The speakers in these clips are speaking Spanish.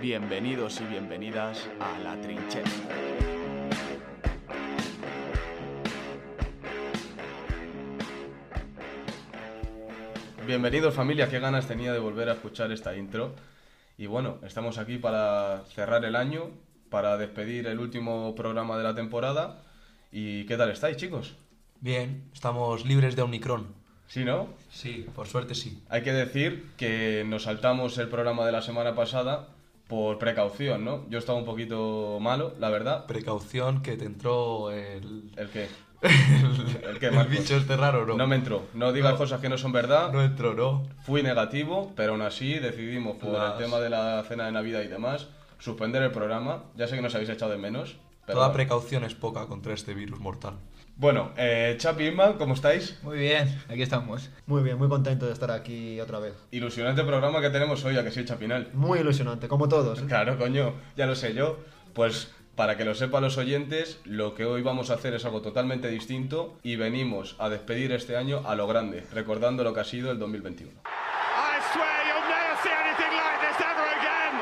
Bienvenidos y bienvenidas a La Trinchera. Bienvenidos familia, qué ganas tenía de volver a escuchar esta intro. Y bueno, estamos aquí para cerrar el año, para despedir el último programa de la temporada. ¿Y qué tal estáis, chicos? Bien, estamos libres de Omicron. ¿Sí, no? Sí, por suerte sí. Hay que decir que nos saltamos el programa de la semana pasada por precaución, ¿no? Yo estaba un poquito malo, la verdad. Precaución que te entró el... ¿El qué? el, qué, el bicho este raro, ¿no? No me entró. No digas No. cosas que no son verdad. No entró, ¿no? Fui negativo, pero aún así decidimos, por Las- el tema de la cena de Navidad y demás, suspender el programa. Ya sé que nos habéis echado de menos. Pero Toda bueno. precaución es poca contra este virus mortal. Bueno, eh, Chapi ¿cómo estáis? Muy bien, aquí estamos. Muy bien, muy contento de estar aquí otra vez. Ilusionante programa que tenemos hoy, a que sí, Chapinal. Muy ilusionante, como todos. ¿eh? Claro, coño, ya lo sé yo. Pues para que lo sepan los oyentes, lo que hoy vamos a hacer es algo totalmente distinto y venimos a despedir este año a lo grande, recordando lo que ha sido el 2021. I swear you'll never see anything like this ever again.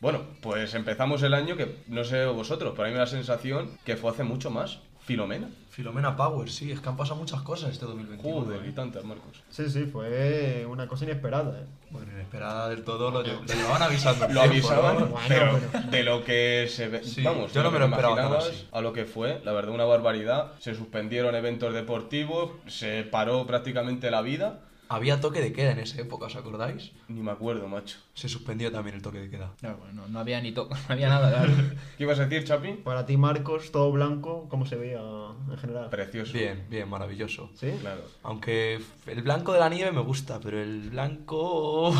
Bueno, pues empezamos el año que no sé vosotros, pero a mí me da la sensación que fue hace mucho más. Filomena. Filomena Power, sí, es que han pasado muchas cosas este 2021. Joder, y ¿eh? tantas, Marcos. Sí, sí, fue una cosa inesperada. ¿eh? Bueno, inesperada del todo, lo, lle- lo llevaban avisando. Lo avisaban, ¿no? Bueno, pero bueno. de lo que se ve. Sí, vamos, yo no me lo esperaba. A lo que fue, la verdad, una barbaridad. Se suspendieron eventos deportivos, se paró prácticamente la vida. Había toque de queda en esa época, ¿os acordáis? Ni me acuerdo, macho. Se suspendió también el toque de queda. No, bueno, no había ni toque, no había nada. claro. ¿Qué ibas a decir, Chapi? Para ti, Marcos, todo blanco, ¿cómo se veía en general? Precioso. Bien, bien, maravilloso. ¿Sí? Claro. Aunque el blanco de la nieve me gusta, pero el blanco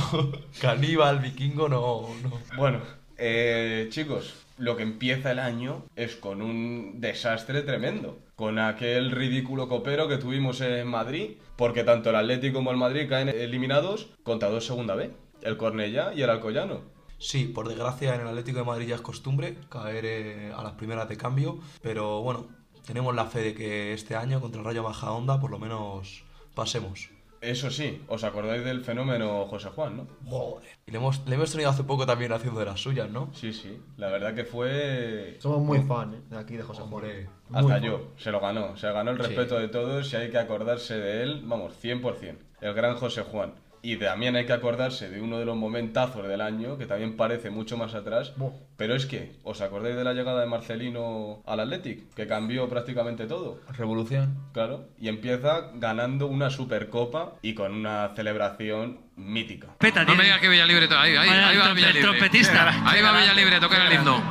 caníbal, vikingo, no, no. Bueno, eh, chicos, lo que empieza el año es con un desastre tremendo. Con aquel ridículo copero que tuvimos en Madrid, porque tanto el Atlético como el Madrid caen eliminados contra dos segunda B, el Cornellá y el Alcoyano. Sí, por desgracia en el Atlético de Madrid ya es costumbre caer eh, a las primeras de cambio, pero bueno, tenemos la fe de que este año contra el Rayo Majadahonda por lo menos pasemos. Eso sí, os acordáis del fenómeno José Juan, ¿no? Joder. Y le hemos, le hemos tenido hace poco también haciendo de las suyas, ¿no? Sí, sí, la verdad que fue... Somos muy fan ¿eh? de aquí de José Juan. Hombre. Muy Hasta fan. yo, se lo ganó, se ganó el Sí. respeto de todos y hay que acordarse de él, vamos, 100%, el gran José Juan. Y también hay que acordarse de uno de los momentazos del año, que también parece mucho más atrás, Buah. pero es que, ¿os acordáis de la llegada de Marcelino al Athletic? Que cambió prácticamente todo, Revolución. claro, y empieza ganando una Supercopa y con una celebración mítica. No me digas que Villalibre. Ahí, ahí, ahí va el Villalibre. trompetista. Ahí va Villalibre a tocar el himno.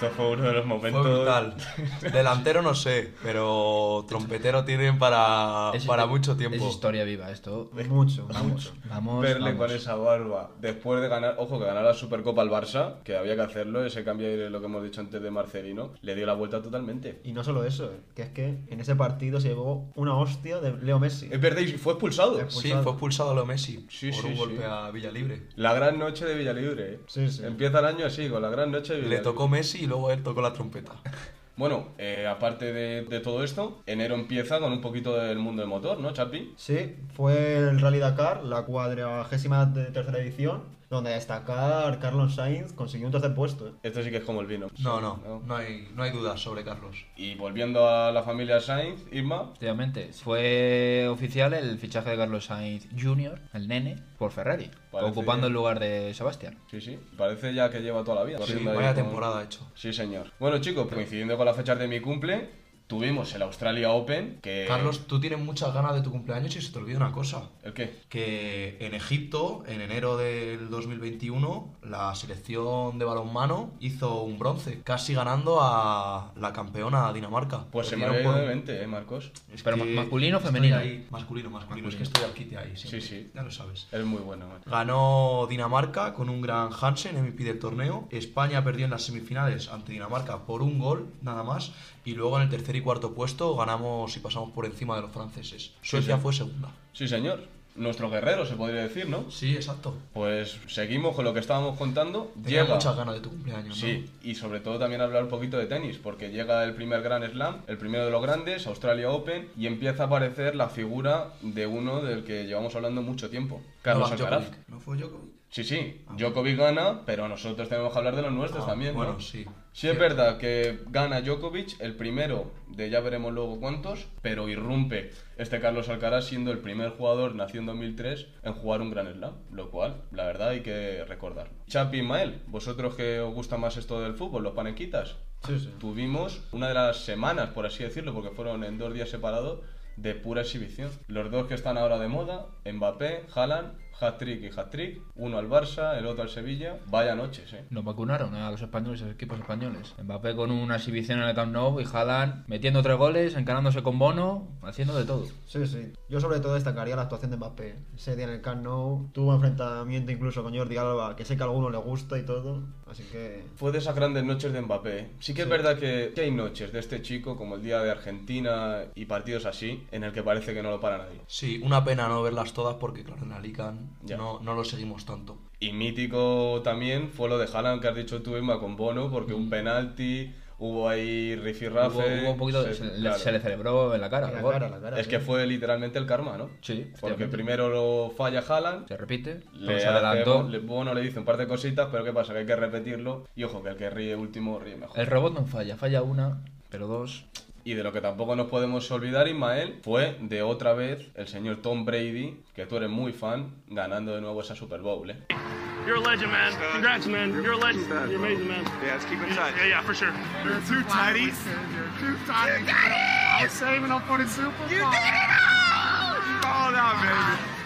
Esto fue uno de los momentos... Fue brutal. Delantero no sé, pero trompetero tienen para, Es- para mucho tiempo. Es historia viva esto. Mucho, Vamos, mucho. vamos. verle vamos. con esa barba después de ganar, ojo que ganar la Supercopa al Barça, que había que hacerlo, ese cambio de lo que hemos dicho antes de Marcelino, le dio la vuelta totalmente. Y no solo eso, ¿eh? que es que en ese partido se llevó una hostia de Leo Messi. Es verdad, y fue expulsado. Sí, fue expulsado a lo Messi Sí, por sí, un sí. golpe a Villalibre. La gran noche de Villalibre. ¿eh? Sí, sí. Empieza el año así, con la gran noche de Le Villalibre. tocó Messi y luego él tocó la trompeta. Bueno, eh, aparte de, de todo esto, enero empieza con un poquito del mundo del motor, ¿no, Chapi? Sí, fue el Rally Dakar, la cuadragésima de tercera edición, donde a destacar Carlos Sainz consiguió un tercer puesto. ¿eh? Esto sí que es como el vino. No, no, no hay, no hay dudas sobre Carlos. Y volviendo a la familia Sainz, Irma, Efectivamente, fue oficial el fichaje de Carlos Sainz Jr., el nene, por Ferrari, Parece- ocupando el lugar de Sebastián. sí, sí, parece ya que lleva toda la vida. Sí, vaya con- temporada hecho. Sí, señor. Bueno, chicos, coincidiendo con las fechas de mi cumple, tuvimos el Australia Open, que... Carlos, tú tienes muchas ganas de tu cumpleaños y se te olvida una cosa. ¿El qué? Que en Egipto, en enero del 2021, la selección de balonmano hizo un bronce, casi ganando a la campeona Dinamarca. Pues se me por- mente, ¿eh, Marcos? Es Pero masculino o femenino? ahí. Masculino, masculino, Es que estoy al quite ahí. siempre. Sí, sí. Ya lo sabes. Es muy bueno, man. Ganó Dinamarca con un gran Hansen, MVP del torneo. España perdió en las semifinales ante Dinamarca por un gol, nada más. Y luego en el tercer y cuarto puesto ganamos y pasamos por encima de los franceses. Suecia sí. fue segunda. Sí, señor. nuestro guerrero, se podría decir, ¿no? Sí, exacto. Pues seguimos con lo que estábamos contando. Tenía Llega. muchas ganas de tu cumpleaños, ¿no? Sí, y sobre todo también hablar un poquito de tenis, porque llega el primer Grand Slam, el primero de los grandes, Australia Open, y empieza a aparecer la figura de uno del que llevamos hablando mucho tiempo, Carlos Alcaraz. Djokovic. ¿No fue Djokovic? Sí, sí, Djokovic gana, pero nosotros tenemos que hablar de los nuestros Ah, también, ¿no? Bueno, sí. Sí, es verdad que gana Djokovic, el primero de ya veremos luego cuántos, pero irrumpe este Carlos Alcaraz siendo el primer jugador nacido en 2003 en jugar un Grand Slam, lo cual, la verdad, hay que recordarlo. Chapi Ismael, vosotros que os gusta más esto del fútbol, los panequitas, Sí, sí. tuvimos una de las semanas, por así decirlo, porque fueron en dos días separados, de pura exhibición. Los dos que están ahora de moda, Mbappé, Haaland, hat-trick y hat-trick, uno al Barça, el otro al Sevilla, vaya noches, eh. Nos vacunaron a los españoles, a los equipos españoles. Mbappé con una exhibición en el Camp Nou y Haaland metiendo tres goles, encarándose con Bono, haciendo de todo. Sí, sí. Yo sobre todo destacaría la actuación de Mbappé. Ese día en el Camp Nou tuvo enfrentamiento incluso con Jordi Alba, que sé que a alguno le gusta y todo. Así que... Fue de esas grandes noches de Mbappé. Sí que es verdad que, que hay noches de este chico, como el día de Argentina y partidos así, en el que parece que no lo para nadie. Sí, una pena no verlas todas porque, claro, en la Ya. no, no lo seguimos tanto. Y mítico también fue lo de Haaland que has dicho tú, Emma, con Bono, porque un penalti, hubo ahí Hubo, rifirrafe. hubo un poquito, se- se, le- claro. se le celebró en la cara. En la el gol. cara, la cara. Es sí. que fue literalmente el karma, ¿no? Sí, Porque primero lo falla Haaland, Se repite, le se hace- adelantó. le- Bono le dice un par de cositas, pero ¿qué pasa? Que hay que repetirlo. Y ojo, que el que ríe último ríe mejor. El robot no falla, falla una, pero dos. Y de lo que tampoco nos podemos olvidar, Ismael, fue de otra vez el señor Tom Brady, que tú eres muy fan, ganando de nuevo esa Super Bowl, ¿eh? You're a legend, man. Congrats, man. You're a legend. You're amazing, man. Yeah, let's keep in touch. Yeah, yeah, for sure. You're two tighties. You're two tighties. I was saving up for the Super Bowl. You did it all! Called out, baby.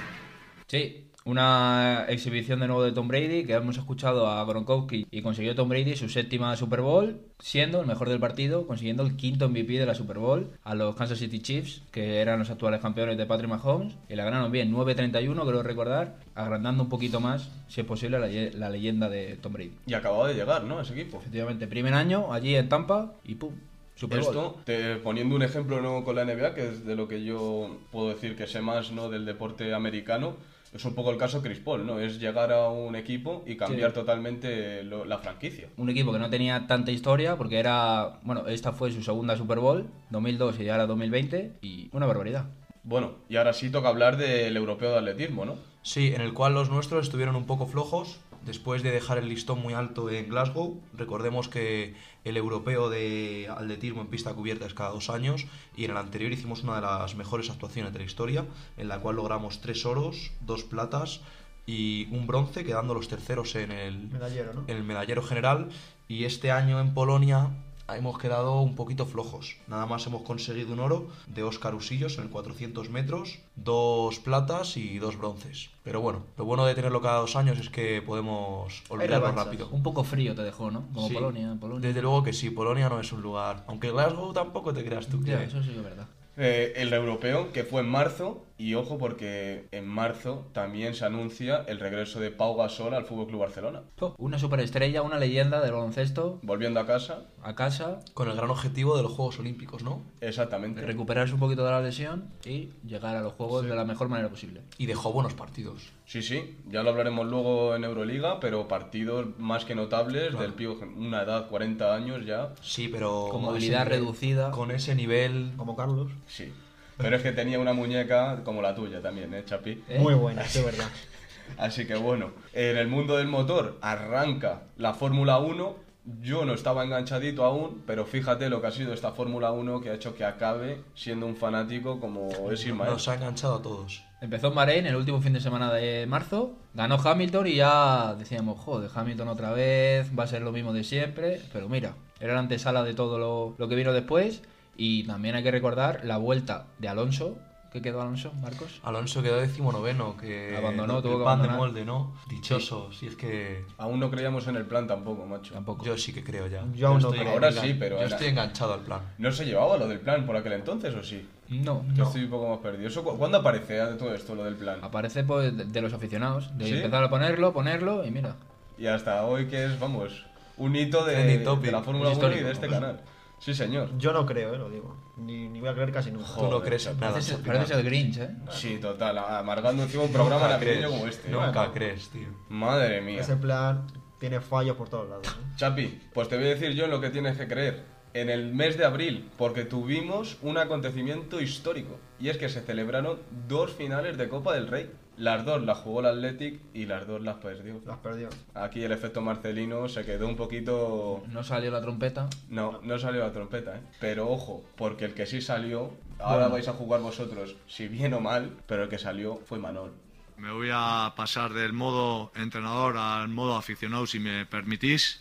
Sí, una exhibición de nuevo de Tom Brady, que hemos escuchado a Gronkowski y consiguió Tom Brady su séptima Super Bowl, siendo el mejor del partido, consiguiendo el quinto MVP de la Super Bowl a los Kansas City Chiefs, que eran los actuales campeones de Patrick Mahomes, y la ganaron bien, 9-31, creo recordar, agrandando un poquito más, si es posible, la, ye- la leyenda de Tom Brady. Y acababa de llegar, ¿no? Ese equipo. Efectivamente, primer año allí en Tampa y ¡pum! Super Bowl. Esto, te, poniendo un ejemplo ¿no? con la NBA, que es de lo que yo puedo decir que sé más ¿no? del deporte americano, es un poco el caso Chris Paul, ¿no? Es llegar a un equipo y cambiar Sí. totalmente lo- la franquicia. un equipo que no tenía tanta historia porque era, bueno, esta fue su segunda Super Bowl, 2002 y ahora 2020 y una barbaridad. Bueno, y ahora sí toca hablar del europeo de atletismo, ¿no? Sí, en el cual los nuestros estuvieron un poco flojos después de dejar el listón muy alto en Glasgow. Recordemos que el europeo de atletismo en pista cubierta es cada dos años y en el anterior hicimos una de las mejores actuaciones de la historia, en la cual logramos tres oros, dos platas y un bronce, quedando los terceros en el, Medallero, ¿no? en el medallero general. Y este año en Polonia hemos quedado un poquito flojos. Nada más hemos conseguido un oro de Óscar Usillos en el 400 metros, dos platas y dos bronces. Pero bueno, lo bueno de tenerlo cada dos años es que podemos olvidarlo rápido. Un poco frío te dejó, ¿no? Como Sí. Polonia, Polonia. Desde luego que sí, Polonia no es un lugar. Aunque Glasgow tampoco te creas tú que. Ya, eso sí que es verdad. Eh, el europeo, que fue en marzo, y ojo porque en marzo también se anuncia el regreso de Pau Gasol al Fútbol Club Barcelona. Oh, Una superestrella, una leyenda del baloncesto Volviendo a casa, a casa, Con el gran objetivo de los Juegos Olímpicos, ¿no? exactamente. recuperarse un poquito de la lesión y llegar a los juegos de la mejor manera posible. Y dejó buenos partidos. Sí, sí, ya lo hablaremos luego en Euroliga, pero partidos más que notables del pío, una edad, 40 años ya, Sí, pero. Con movilidad reducida. Con ese nivel. Como Carlos. sí. Pero es que tenía una muñeca como la tuya también, ¿eh, Chapi? ¿Eh? Muy buena, sí, es verdad. Así que bueno, en el mundo del motor arranca la Fórmula 1. Yo no estaba enganchadito aún, pero fíjate lo que ha sido esta Fórmula 1 que ha hecho que acabe siendo un fanático como es Ismael. Nos ha enganchado a todos. Empezó en Bahrein el último fin de semana de marzo, ganó Hamilton y ya decíamos, joder, Hamilton otra vez, va a ser lo mismo de siempre, pero mira, era la antesala de todo lo, lo que vino después y también hay que recordar la vuelta de Alonso, ¿qué quedó Alonso, Marcos? Alonso quedó decimonoveno, que Abandonó, el tuvo que pan de molde, ¿no? Dichoso, si es que Aún no creíamos en el plan tampoco, macho. Tampoco. yo sí que creo ya. Yo aún no estoy- creo. Ahora yo sí, pero era- estoy enganchado al plan. ¿No se llevaba lo del plan por aquel entonces o sí? No, Yo no. estoy un poco más perdido. ¿Eso, cu- ¿Cuándo aparece eh, todo esto, lo del plan? Aparece pues de, de los aficionados, de ¿Sí? empezar a ponerlo, ponerlo y mira. Y hasta hoy que es, vamos, un hito de, Trending topic. de la Fórmula Es 1 y histórico. de este canal. Sí, señor. Yo no creo, eh, lo digo. Ni, ni voy a creer casi nunca. Tú no crees en nada. Pareces, el Grinch, ¿eh? Sí, total, amargando encima un programa Nunca navideño crees, como este. Nunca crees, tío. Madre mía. Ese plan tiene fallos por todos lados. ¿eh? Chapi, pues te voy a decir yo en lo que tienes que creer. En el mes de abril, porque tuvimos un acontecimiento histórico. Y es que se celebraron dos finales de Copa del Rey. Las dos las jugó el Athletic y las dos las perdió. Las perdió. Aquí el efecto Marcelino se quedó un poquito... No salió la trompeta. No, no salió la trompeta, ¿eh? Pero ojo, porque el que sí salió, ahora vais a jugar vosotros, si bien o mal, pero el que salió fue Manol. Me voy a pasar del modo entrenador al modo aficionado, si me permitís.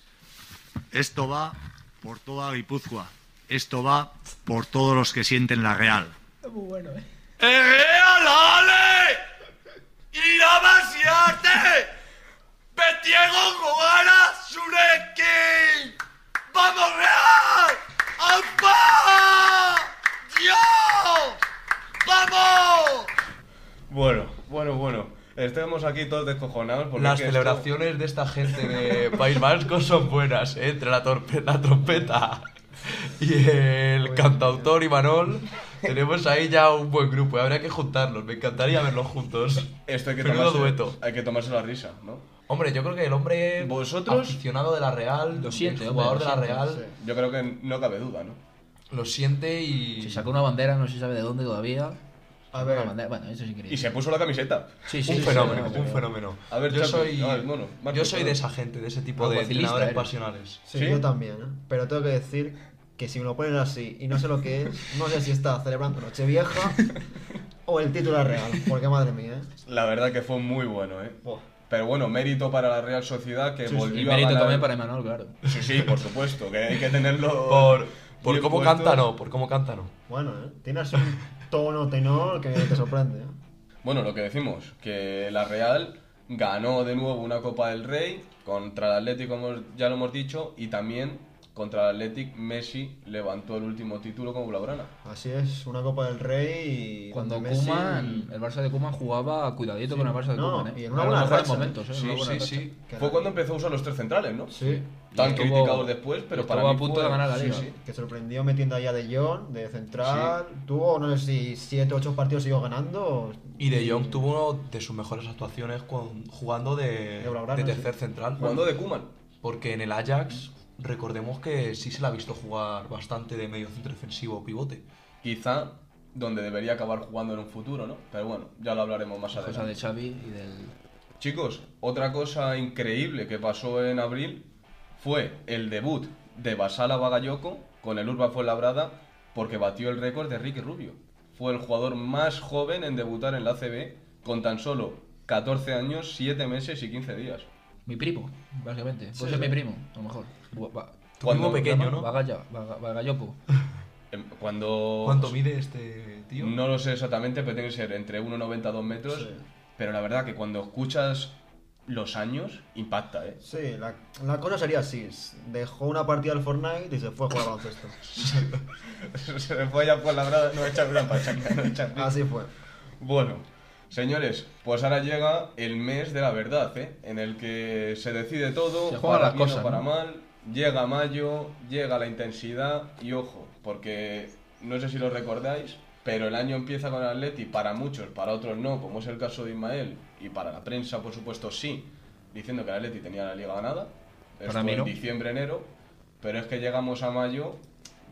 Esto va por toda Guipúzcoa. Esto va por todos los que sienten la Real. Muy bueno, ¿eh? ¡El Real, ale! ¡Irabasiate! ¡Betiego Jugara Sureki! ¡Vamos Real! ¡Alpa! ¡Dios! ¡Vamos! Bueno, bueno, bueno. Estamos aquí todos descojonados porque Las es que esto- celebraciones de esta gente de País Vasco son buenas, ¿eh? Entre la, torpe- la trompeta y el cantautor Imanol, tenemos ahí ya un buen grupo. y Habría que juntarlos, me encantaría verlos juntos. Esto hay que, tomarse, dueto. hay que tomarse la risa, ¿no? Hombre, yo creo que el hombre ¿Vosotros? aficionado de la Real, Lo siente, el hombre, jugador lo de la siente, Real, sí. Yo creo que no cabe duda, ¿no? lo siente y... Si sacó una bandera, no se sabe de dónde todavía. A ver. una bandera- Bueno, eso sí increíble. Y se puso la camiseta. Sí, sí, un sí, fenómeno, sí, sí, un fenómeno. A ver, yo Chapi, soy, a ver, bueno, yo soy de esa gente, de ese tipo de entrenadores eres. pasionales. Sí, ¿Sí? yo también, ¿eh? Pero tengo que decir que si me lo ponen así y no sé lo que es, no sé si está celebrando Nochevieja o el título es real. Porque madre mía, ¿eh? La verdad que fue muy bueno, ¿eh? Buah. Pero bueno, mérito para la Real Sociedad que Sí, sí. volvió Y a mérito ganar- también para Emanuel, claro. Sí, sí, por supuesto, que hay que tenerlo... Por, por cómo puesto. canta, no, por cómo canta, no. Bueno, ¿eh? Tienes un tono tenor que te sorprende, ¿eh? Bueno, lo que decimos, que la Real ganó de nuevo una Copa del Rey contra el Atlético, como ya lo hemos dicho, y también contra el Athletic Messi levantó el último título como blaugrana. Así es, una Copa del Rey y... Cuando Messi- Koeman, el Barça de Koeman jugaba cuidadito con el Barça de No, Koeman, ¿eh? y en una los buena racha, momentos, ¿eh? Sí, Una buena sí, racha. sí. que Fue cuando empezó a usar los tres centrales, ¿no? Sí. Tan Estuvo- criticados después, pero para mí a punto fue- de ganar la sí, liga. sí. Que sorprendió metiendo ahí a De Jong de central. Tuvo, no sé si 7 o 8 partidos siguió ganando. Y De Jong tuvo una de sus mejores actuaciones con- jugando de, De Blaugrana, de tercer sí. central. Jugando de Kuman. Porque en el Ajax, recordemos que sí se le ha visto jugar bastante de medio centro defensivo o pivote. Quizá donde debería acabar jugando en un futuro, ¿no? Pero bueno, ya lo hablaremos más Cosa adelante. de Xavi y del... Chicos, otra cosa increíble que pasó en abril fue el debut de Basala Bagayoko con el Urba Fuenlabrada porque batió el récord de Ricky Rubio. Fue el jugador más joven en debutar en la ACB con tan solo 14 años, 7 meses y 15 días. Mi primo, básicamente. Puede Sí, ser sí. mi primo, a lo mejor. Tu Cuando- pequeño, ¿no? Bagaya- Baga- Bagayoko. Em, Cuando... ¿Cuánto mide este tío? No lo sé exactamente, pero tiene que ser entre 1,90 a 2 metros. Sí. Pero la verdad que cuando escuchas los años, impacta, ¿eh? Sí, la, la cosa sería así. Dejó una partida al Fortnite y se fue a jugar al baloncesto. Se me fue ya por la brada, no echar una pachanga, no echar Así fue. Bueno, señores, pues ahora llega el mes de la verdad, ¿eh? En el que se decide todo, Se juegan para las bien cosas, o para ¿no? mal. Llega mayo, llega la intensidad y ojo, porque no sé si lo recordáis, pero el año empieza con el Atleti para muchos, para otros no, como es el caso de Ismael, y para la prensa, por supuesto, sí, diciendo que el Atleti tenía la liga ganada. Para Esto mí en no. diciembre, enero, pero es que llegamos a mayo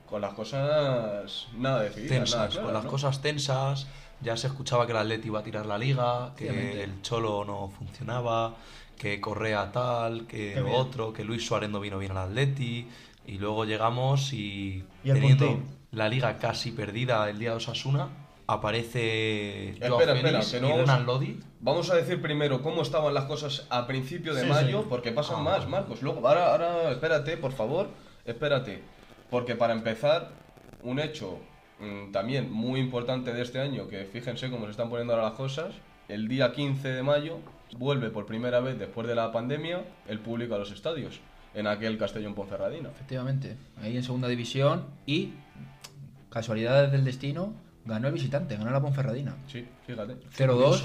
con las cosas nada decididas, nada tensas, claras, con las ¿no? cosas tensas. Ya se escuchaba que el Atleti iba a tirar la liga, que Obviamente. el Cholo no funcionaba, que Correa tal, que Qué lo bien. otro, que Luis Suárez no vino bien al Atleti. Y luego llegamos y, teniendo la liga casi perdida el día de Osasuna, aparece Joao Espera, Félix espera, que no y vamos- Renan Lodi. Vamos a decir primero cómo estaban las cosas a principio de Sí, mayo, sí. porque pasan Ah. más, Marcos. Luego, ahora, ahora, espérate, por favor, espérate. Porque para empezar, un hecho mm, también muy importante de este año, que fíjense cómo se están poniendo ahora las cosas, el día 15 de mayo vuelve por primera vez después de la pandemia el público a los estadios, en aquel Castellón Ponferradina. Efectivamente, ahí en segunda división y casualidades del destino, ganó el visitante, ganó la Ponferradina. Sí, fíjate. 0-2,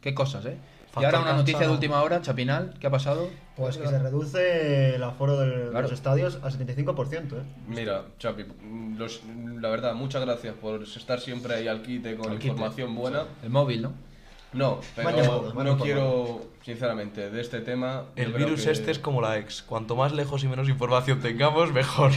qué cosas, ¿eh? Y ahora una noticia de última hora, Chapinal, ¿qué ha pasado? Pues que se reduce el aforo de Claro. los estadios al 75%, ¿eh? Mira, Chapi, los- la verdad, muchas gracias por estar siempre ahí al quite con Al quite. información buena. El móvil, ¿no? No, pero no quiero, sinceramente, de este tema. El virus que este es como la ex. Cuanto más lejos y menos información tengamos, mejor.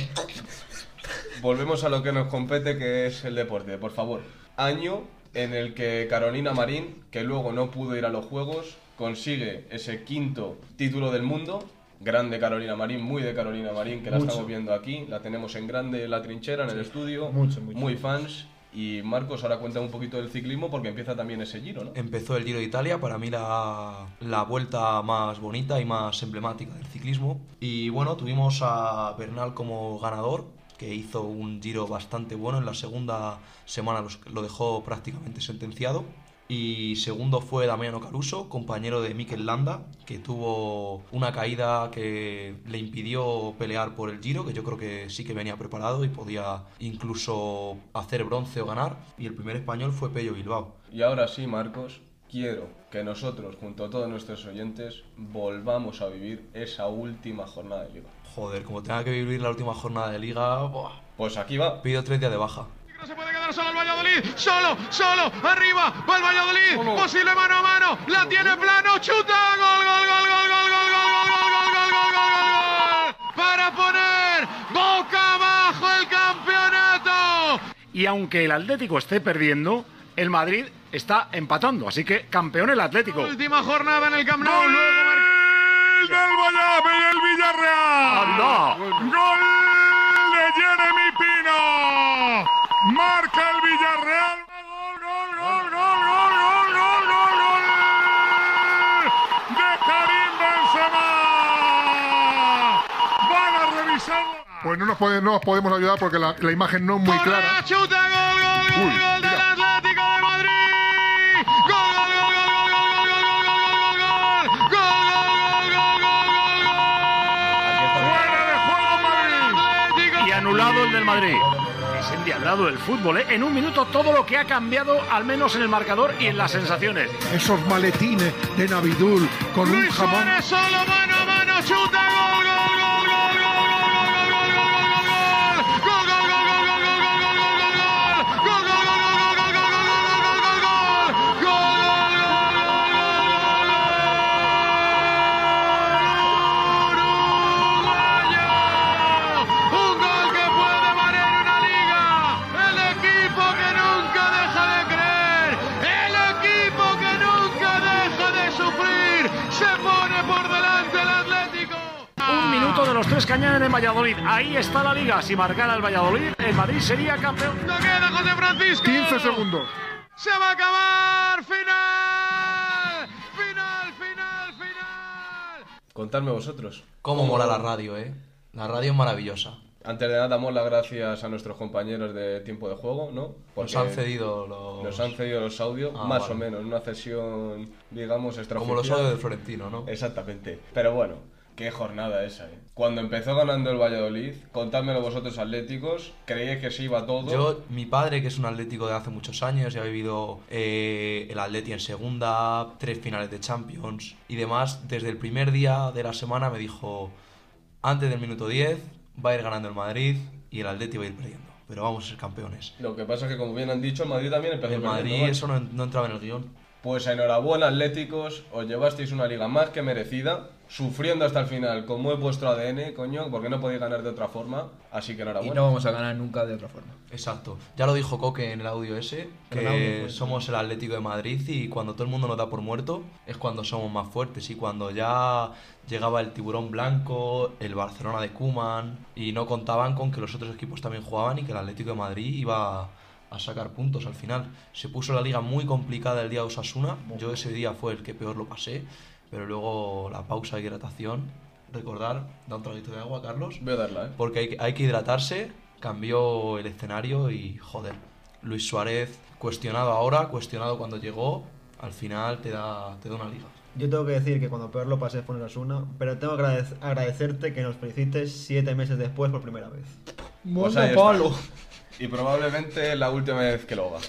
Volvemos a lo que nos compete, que es el deporte. Por favor, año en el que Carolina Marín, que luego no pudo ir a los Juegos, consigue ese quinto título del mundo. Grande Carolina Marín, muy de Carolina Marín, que la Mucho. estamos viendo aquí. La tenemos en grande en la trinchera, en el estudio. mucho, mucho. Muy fans. Y Marcos, ahora cuenta un poquito del ciclismo porque empieza también ese giro, ¿no? Empezó el Giro de Italia, para mí la, la vuelta más bonita y más emblemática del ciclismo. Y bueno, tuvimos a Bernal como ganador, que hizo un giro bastante bueno. En la segunda semana lo dejó prácticamente sentenciado. Y segundo fue Damiano Caruso, compañero de Mikel Landa, que tuvo una caída que le impidió pelear por el giro, que yo creo que sí que venía preparado y podía incluso hacer bronce o ganar. Y el primer español fue Pello Bilbao. Y ahora sí, Marcos, quiero que nosotros, junto a todos nuestros oyentes, volvamos a vivir esa última jornada de liga. Joder, como tenga que vivir la última jornada de liga, buah, Pues aquí va. pido tres días de baja. No se puede quedar solo el Valladolid. Solo, solo, arriba, va el Valladolid. Posible mano a mano. La tiene plano, chuta. Gol, gol, gol, gol, gol, gol, gol, gol, gol, gol, gol, gol, gol, gol. Para poner boca abajo el campeonato. Y aunque el Atlético esté perdiendo, el Madrid está empatando. Así que campeón el Atlético. Última jornada en el Camp Nou. ¡Gol del Valladolid y el Villarreal! ¡Anda! ¡Gol de Jeremy Pino! ¡Marca el Villarreal! ¡Gol, gol, gol, gol, gol, gol, gol, gol, gol! ¡De Karim Benzema! ¡Van a revisarlo! Pues no nos, pode- no nos podemos ayudar porque la, la imagen no es muy clara. chuta, gol, gol, gol, Uy, gol del. Atlético de Madrid. Gol, gol, gol, gol, gol, gol, gol, gol, gol, gol, gol, gol, gol, gol, gol, ¡Fuera de juego Madrid! Atlético. Y anulado el del Madrid. Es endiablado el fútbol, ¿eh? En un minuto todo lo que ha cambiado, al menos en el marcador y en las sensaciones. esos maletines de Navidul con un Luis jamón. Suárez solo mano a mano, chuta, gol, gol, gol, gol, gol, Ahí está la liga. Si marcara el Valladolid, el Madrid sería campeón. No queda José Francisco. 15 segundos. Se va a acabar. Final. Final, final, final. Contadme vosotros. Cómo mola la radio, eh. La radio es maravillosa. Antes de nada, damos las gracias a nuestros compañeros de tiempo de juego, ¿no? Nos han cedido los. Nos han cedido los audios, Ah, más vale. o menos, una cesión, digamos, Como extraoficial. los audios del Florentino, ¿no? Exactamente. Pero bueno, qué jornada esa, ¿eh? Cuando empezó ganando el Valladolid, contádmelo vosotros atléticos, creíais que se iba todo. Yo, mi padre, que es un atlético de hace muchos años, ya ha vivido eh, el Atleti en segunda, tres finales de Champions y demás, desde el primer día de la semana me dijo, antes del minuto 10 va a ir ganando el Madrid y el Atleti va a ir perdiendo, pero vamos a ser campeones. Lo que pasa es que, como bien han dicho, el Madrid también empezó El perdiendo, Madrid, eso no, no entraba en el guion. Pues enhorabuena, Atléticos, os llevasteis una liga más que merecida, sufriendo hasta el final, como es vuestro ADN, coño, porque no podéis ganar de otra forma, así que Y enhorabuena. no vamos a ganar nunca de otra forma. Exacto. Ya lo dijo Coque en el audio ese, que audio, pues. somos el Atlético de Madrid y cuando todo el mundo nos da por muerto es cuando somos más fuertes y cuando ya llegaba el tiburón blanco, el Barcelona de Kuman y no contaban con que los otros equipos también jugaban y que el Atlético de Madrid iba a sacar puntos al final. Se puso la liga muy complicada el día de Osasuna, yo ese día fue el que peor lo pasé, pero luego la pausa de hidratación, recordar, da un traguito de agua, Carlos Voy a darla, ¿eh? porque hay, que- hay que hidratarse, cambió el escenario y joder, Luis Suárez cuestionado ahora, cuestionado cuando llegó, al final te da, te da una liga. Yo tengo que decir que cuando peor lo pasé fue en Osasuna, pero tengo que agradec- agradecerte que nos felicites siete meses después por primera vez. Pues está. Y probablemente la última vez que lo haga.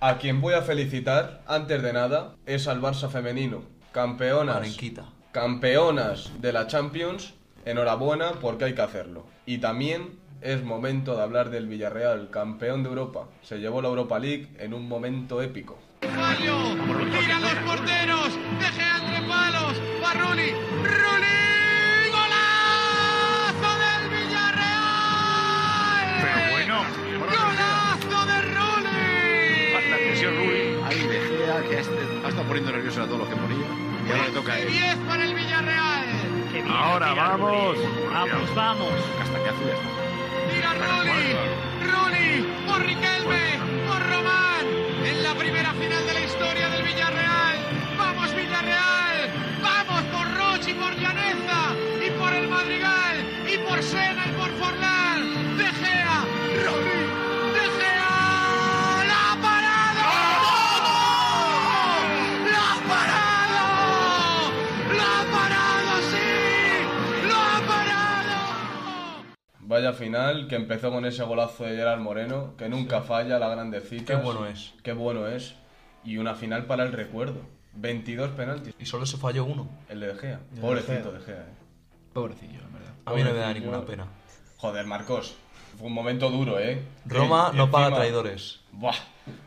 A quien voy a felicitar, antes de nada, es al Barça femenino. Campeonas, campeonas de la Champions, enhorabuena porque hay que hacerlo. Y también es momento de hablar del Villarreal, campeón de Europa. Se llevó la Europa League en un momento épico. Los porteros, ponía. Y ahora le toca a él. 10 para el Villarreal. Ahora vamos. Vamos, vamos. Hasta que hace esto. Tira Rulli, Rulli, por Riquelme, por Román, en la primera final de la historia del Villarreal. ¡Vamos Villarreal! ¡Vamos por Roche y por Llaneza! ¡Y por el Madrigal! ¡Y por Sena y por Forlán! ¡De Gea! ¡Rulli! Vaya final que empezó con ese golazo de Gerard Moreno, que nunca falla, la grandecita. Qué bueno es. Qué bueno es. Y una final para el recuerdo. 22 penaltis. Y solo se falló uno. El de De Gea. De Pobrecito Gea. De Gea, eh. Pobrecillo, en verdad. A mí no me da ninguna pena. Joder, Marcos. Fue un momento duro, ¿eh? Roma no paga traidores. Buah,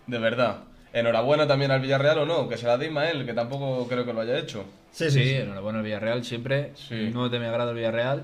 de verdad. Enhorabuena también al Villarreal o no, que se la dé Ismael, que tampoco creo que lo haya hecho. Sí, Sí, sí. sí. enhorabuena al Villarreal siempre. Sí. No te me agrada el Villarreal,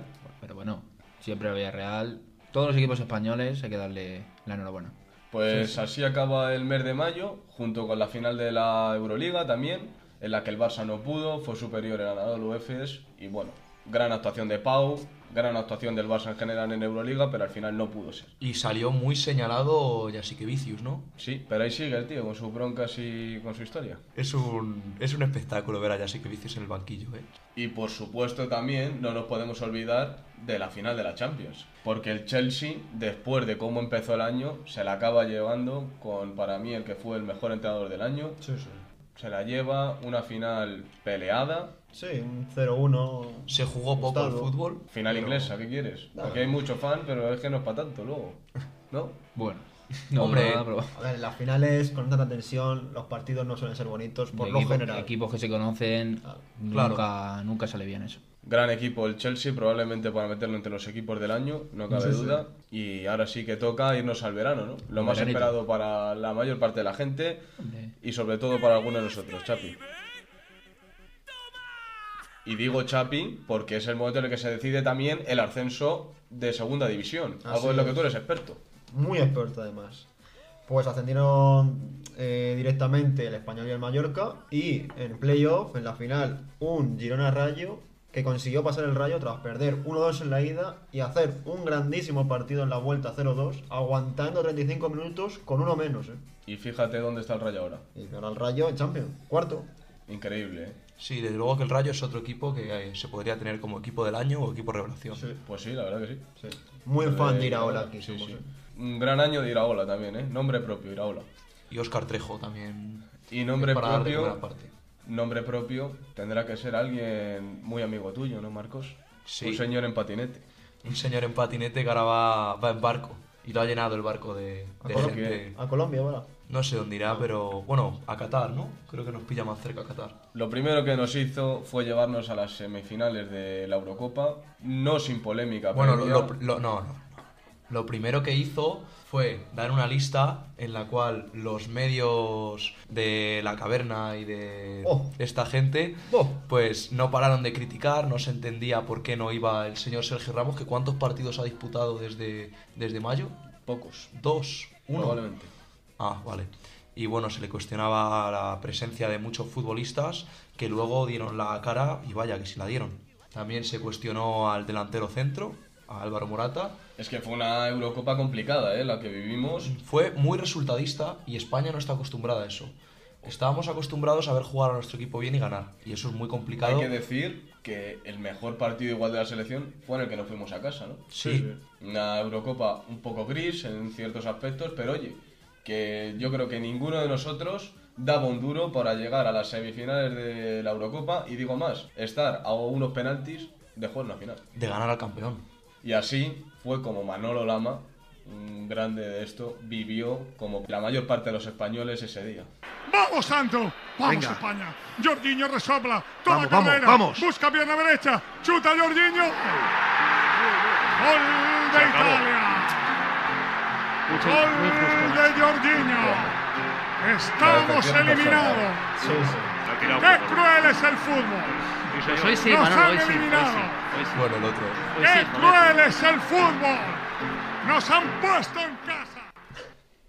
siempre al Villarreal. Todos los equipos españoles hay que darle la enhorabuena. Pues así acaba el mes de mayo, junto con la final de la Euroliga también, en la que el Barça no pudo, fue superior en Anadolu Efes y bueno, gran actuación de Pau, gran actuación del Barça en general en Euroliga, pero al final no pudo ser. Y salió muy señalado Vicius, ¿no? Sí, pero ahí sigue el tío con sus broncas y con su historia. Es un, es un espectáculo ver a Vicius en el banquillo, ¿eh? Y por supuesto también no nos podemos olvidar de la final de la Champions. Porque el Chelsea, después de cómo empezó el año, se la acaba llevando con para mí el que fue el mejor entrenador del año. Sí, sí. Se la lleva una final peleada. Sí, un 0-1. Se jugó poco el Gustavo. fútbol. Final pero- inglesa, ¿qué quieres? Porque hay mucho fan, pero es que no es para tanto luego. ¿No? Bueno, no, Hombre, nada, pero A ver, las finales con tanta tensión, los partidos no suelen ser bonitos por lo equipo- general. equipos que se conocen, Claro. nunca, nunca sale bien eso. Gran equipo el Chelsea, probablemente para meterlo entre los equipos del año, no cabe Sí, sí. duda. Y ahora sí que toca irnos al verano, ¿no? Lo más Veranito. esperado para la mayor parte de la gente Hombre. y sobre todo para algunos de nosotros, Chapi. Y digo Chapi porque es el momento en el que se decide también el ascenso de segunda división, Así algo en lo que tú eres experto. Muy experto además. Pues ascendieron eh, directamente el Español y el Mallorca y en playoff, en la final, un Girona Rayo que consiguió pasar el Rayo tras perder 1-2 en la ida y hacer un grandísimo partido en la vuelta 0-2, aguantando 35 minutos con uno menos. ¿eh? Y fíjate dónde está el Rayo ahora. Y ahora el Rayo en Champions, cuarto. Increíble, ¿eh? Sí, desde luego que el Rayo es otro equipo que eh, se podría tener como equipo del año o equipo revelación. Sí, Pues sí, la verdad que sí. sí. Muy fan de Iraola aquí. sí, somos, sí. ¿eh? Un gran año de Iraola también, ¿eh? Nombre propio, Iraola. Y Oscar Trejo también. Y nombre para propio, parte. nombre propio tendrá que ser alguien muy amigo tuyo, ¿no, Marcos? Sí. Un señor en patinete. Un señor en patinete que ahora va, va en barco. Y lo ha llenado el barco de, de ¿A, Colo- gente. a Colombia ahora. No sé dónde irá, pero bueno, a Qatar, ¿no? Creo que nos pilla más cerca a Qatar. Lo primero que nos hizo fue llevarnos a las semifinales de la Eurocopa, no sin polémica. Bueno, lo, lo- no, no. Lo primero que hizo fue dar una lista en la cual los medios de la caverna y de Oh. esta gente Oh. pues no pararon de criticar, no se entendía por qué no iba el señor Sergio Ramos, que cuántos partidos ha disputado desde, desde mayo? Pocos, Dos, uno. probablemente. Ah, vale. Y bueno, se le cuestionaba la presencia de muchos futbolistas que luego dieron la cara y vaya que sí la dieron. También se cuestionó al delantero centro, a Álvaro Morata. Es que fue una Eurocopa complicada, ¿eh? La que vivimos. Fue muy resultadista y España no está acostumbrada a eso. Estábamos acostumbrados a ver jugar a nuestro equipo bien y ganar. Y eso es muy complicado. Hay que decir que el mejor partido igual de la selección fue en el que nos fuimos a casa, ¿no? Sí. Una Eurocopa un poco gris en ciertos aspectos, pero oye, que yo creo que ninguno de nosotros daba un duro para llegar a las semifinales de la Eurocopa y digo más, estar a unos penaltis de jugar una final. De ganar al campeón. Y así fue como Manolo Lama, un grande de esto, vivió como la mayor parte de los españoles ese día. ¡Vamos, Santo! Vamos Venga. España. Jorginho resopla. Toda Vamos, vamos, carrera. vamos. Busca pierna derecha. Chuta Jorginho. Gol de. Italia. Gol de Jorginho. Estamos eliminados. ¡Qué cruel es el fútbol! Pues hoy sí, Nos Manolo, han hoy sí, hoy sí, eliminado. hoy sí. Bueno, el otro. Hoy ¡Qué cruel es el fútbol! ¡Nos han puesto en casa!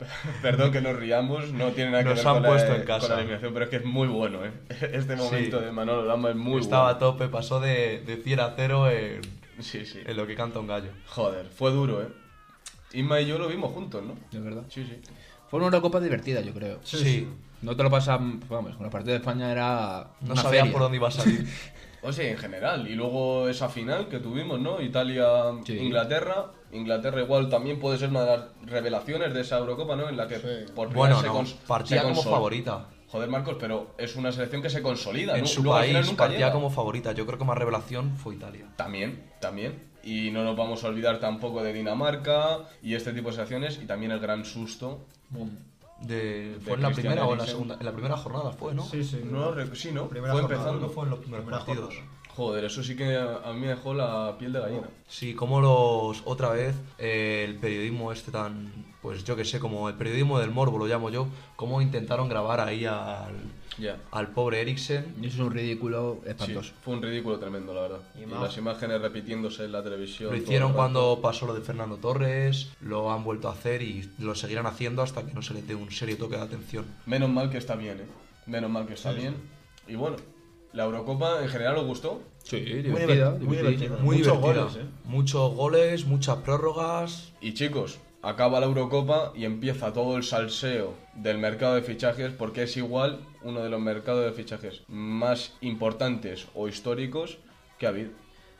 Perdón que nos riamos, no tiene nada que Nos ver han con, puesto la, en casa. con la eliminación, pero es que es muy bueno, ¿eh? Este momento Sí. de Manolo Lama es muy Estaba a bueno. tope, pasó de, de 100 a 0 en, Sí, sí. en lo que canta un gallo. Joder, fue duro, ¿eh? Inma y yo lo vimos juntos, ¿no? Es verdad. Sí, sí. Fue una Eurocopa divertida, yo creo. Sí, No te lo pasan, vamos, con la partida de España era no una sabía feria. por dónde iba a salir. O sea, en general. Y luego esa final que tuvimos, ¿no? Italia-Inglaterra. Inglaterra igual también puede ser una de las revelaciones de esa Eurocopa, ¿no? En la que por primera bueno, no, cons- partía se como favorita. Joder, Marcos, pero es una selección que se consolida, En ¿no? su Luego país nunca partía llega. como favorita. Yo creo que más revelación fue Italia. También, también. Y no nos vamos a olvidar tampoco de Dinamarca y este tipo de selecciones y también el gran susto. De, De ¿Fue en la primera o en la segunda? En la primera jornada fue, ¿no? Sí, sí. No, sí, ¿no? Primera fue jornada, empezando. No fue en los primeros partidos. jornada. Joder, eso sí que a mí me dejó la piel de gallina. Sí, como los otra vez eh, el periodismo este tan, pues yo que sé, como el periodismo del morbo lo llamo yo, cómo intentaron grabar ahí al, Ya. al pobre Eriksen. Y eso es un ridículo Sí, espantoso. fue un ridículo tremendo, la verdad. Y Y, las imágenes repitiéndose en la televisión. Lo hicieron cuando pasó lo de Fernando Torres, lo han vuelto a hacer y lo seguirán haciendo hasta que no se les dé un serio toque de atención. Menos mal que está bien, ¿eh? Menos mal que está bien. Y bueno, la Eurocopa en general os gustó. Sí, Muy divertida, divertida. Muy divertida. Muy Muchos goles, ¿eh? Muchos goles, muchas prórrogas. Y chicos, acaba la Eurocopa y empieza todo el salseo del mercado de fichajes porque es igual uno de los mercados de fichajes más importantes o históricos que ha habido.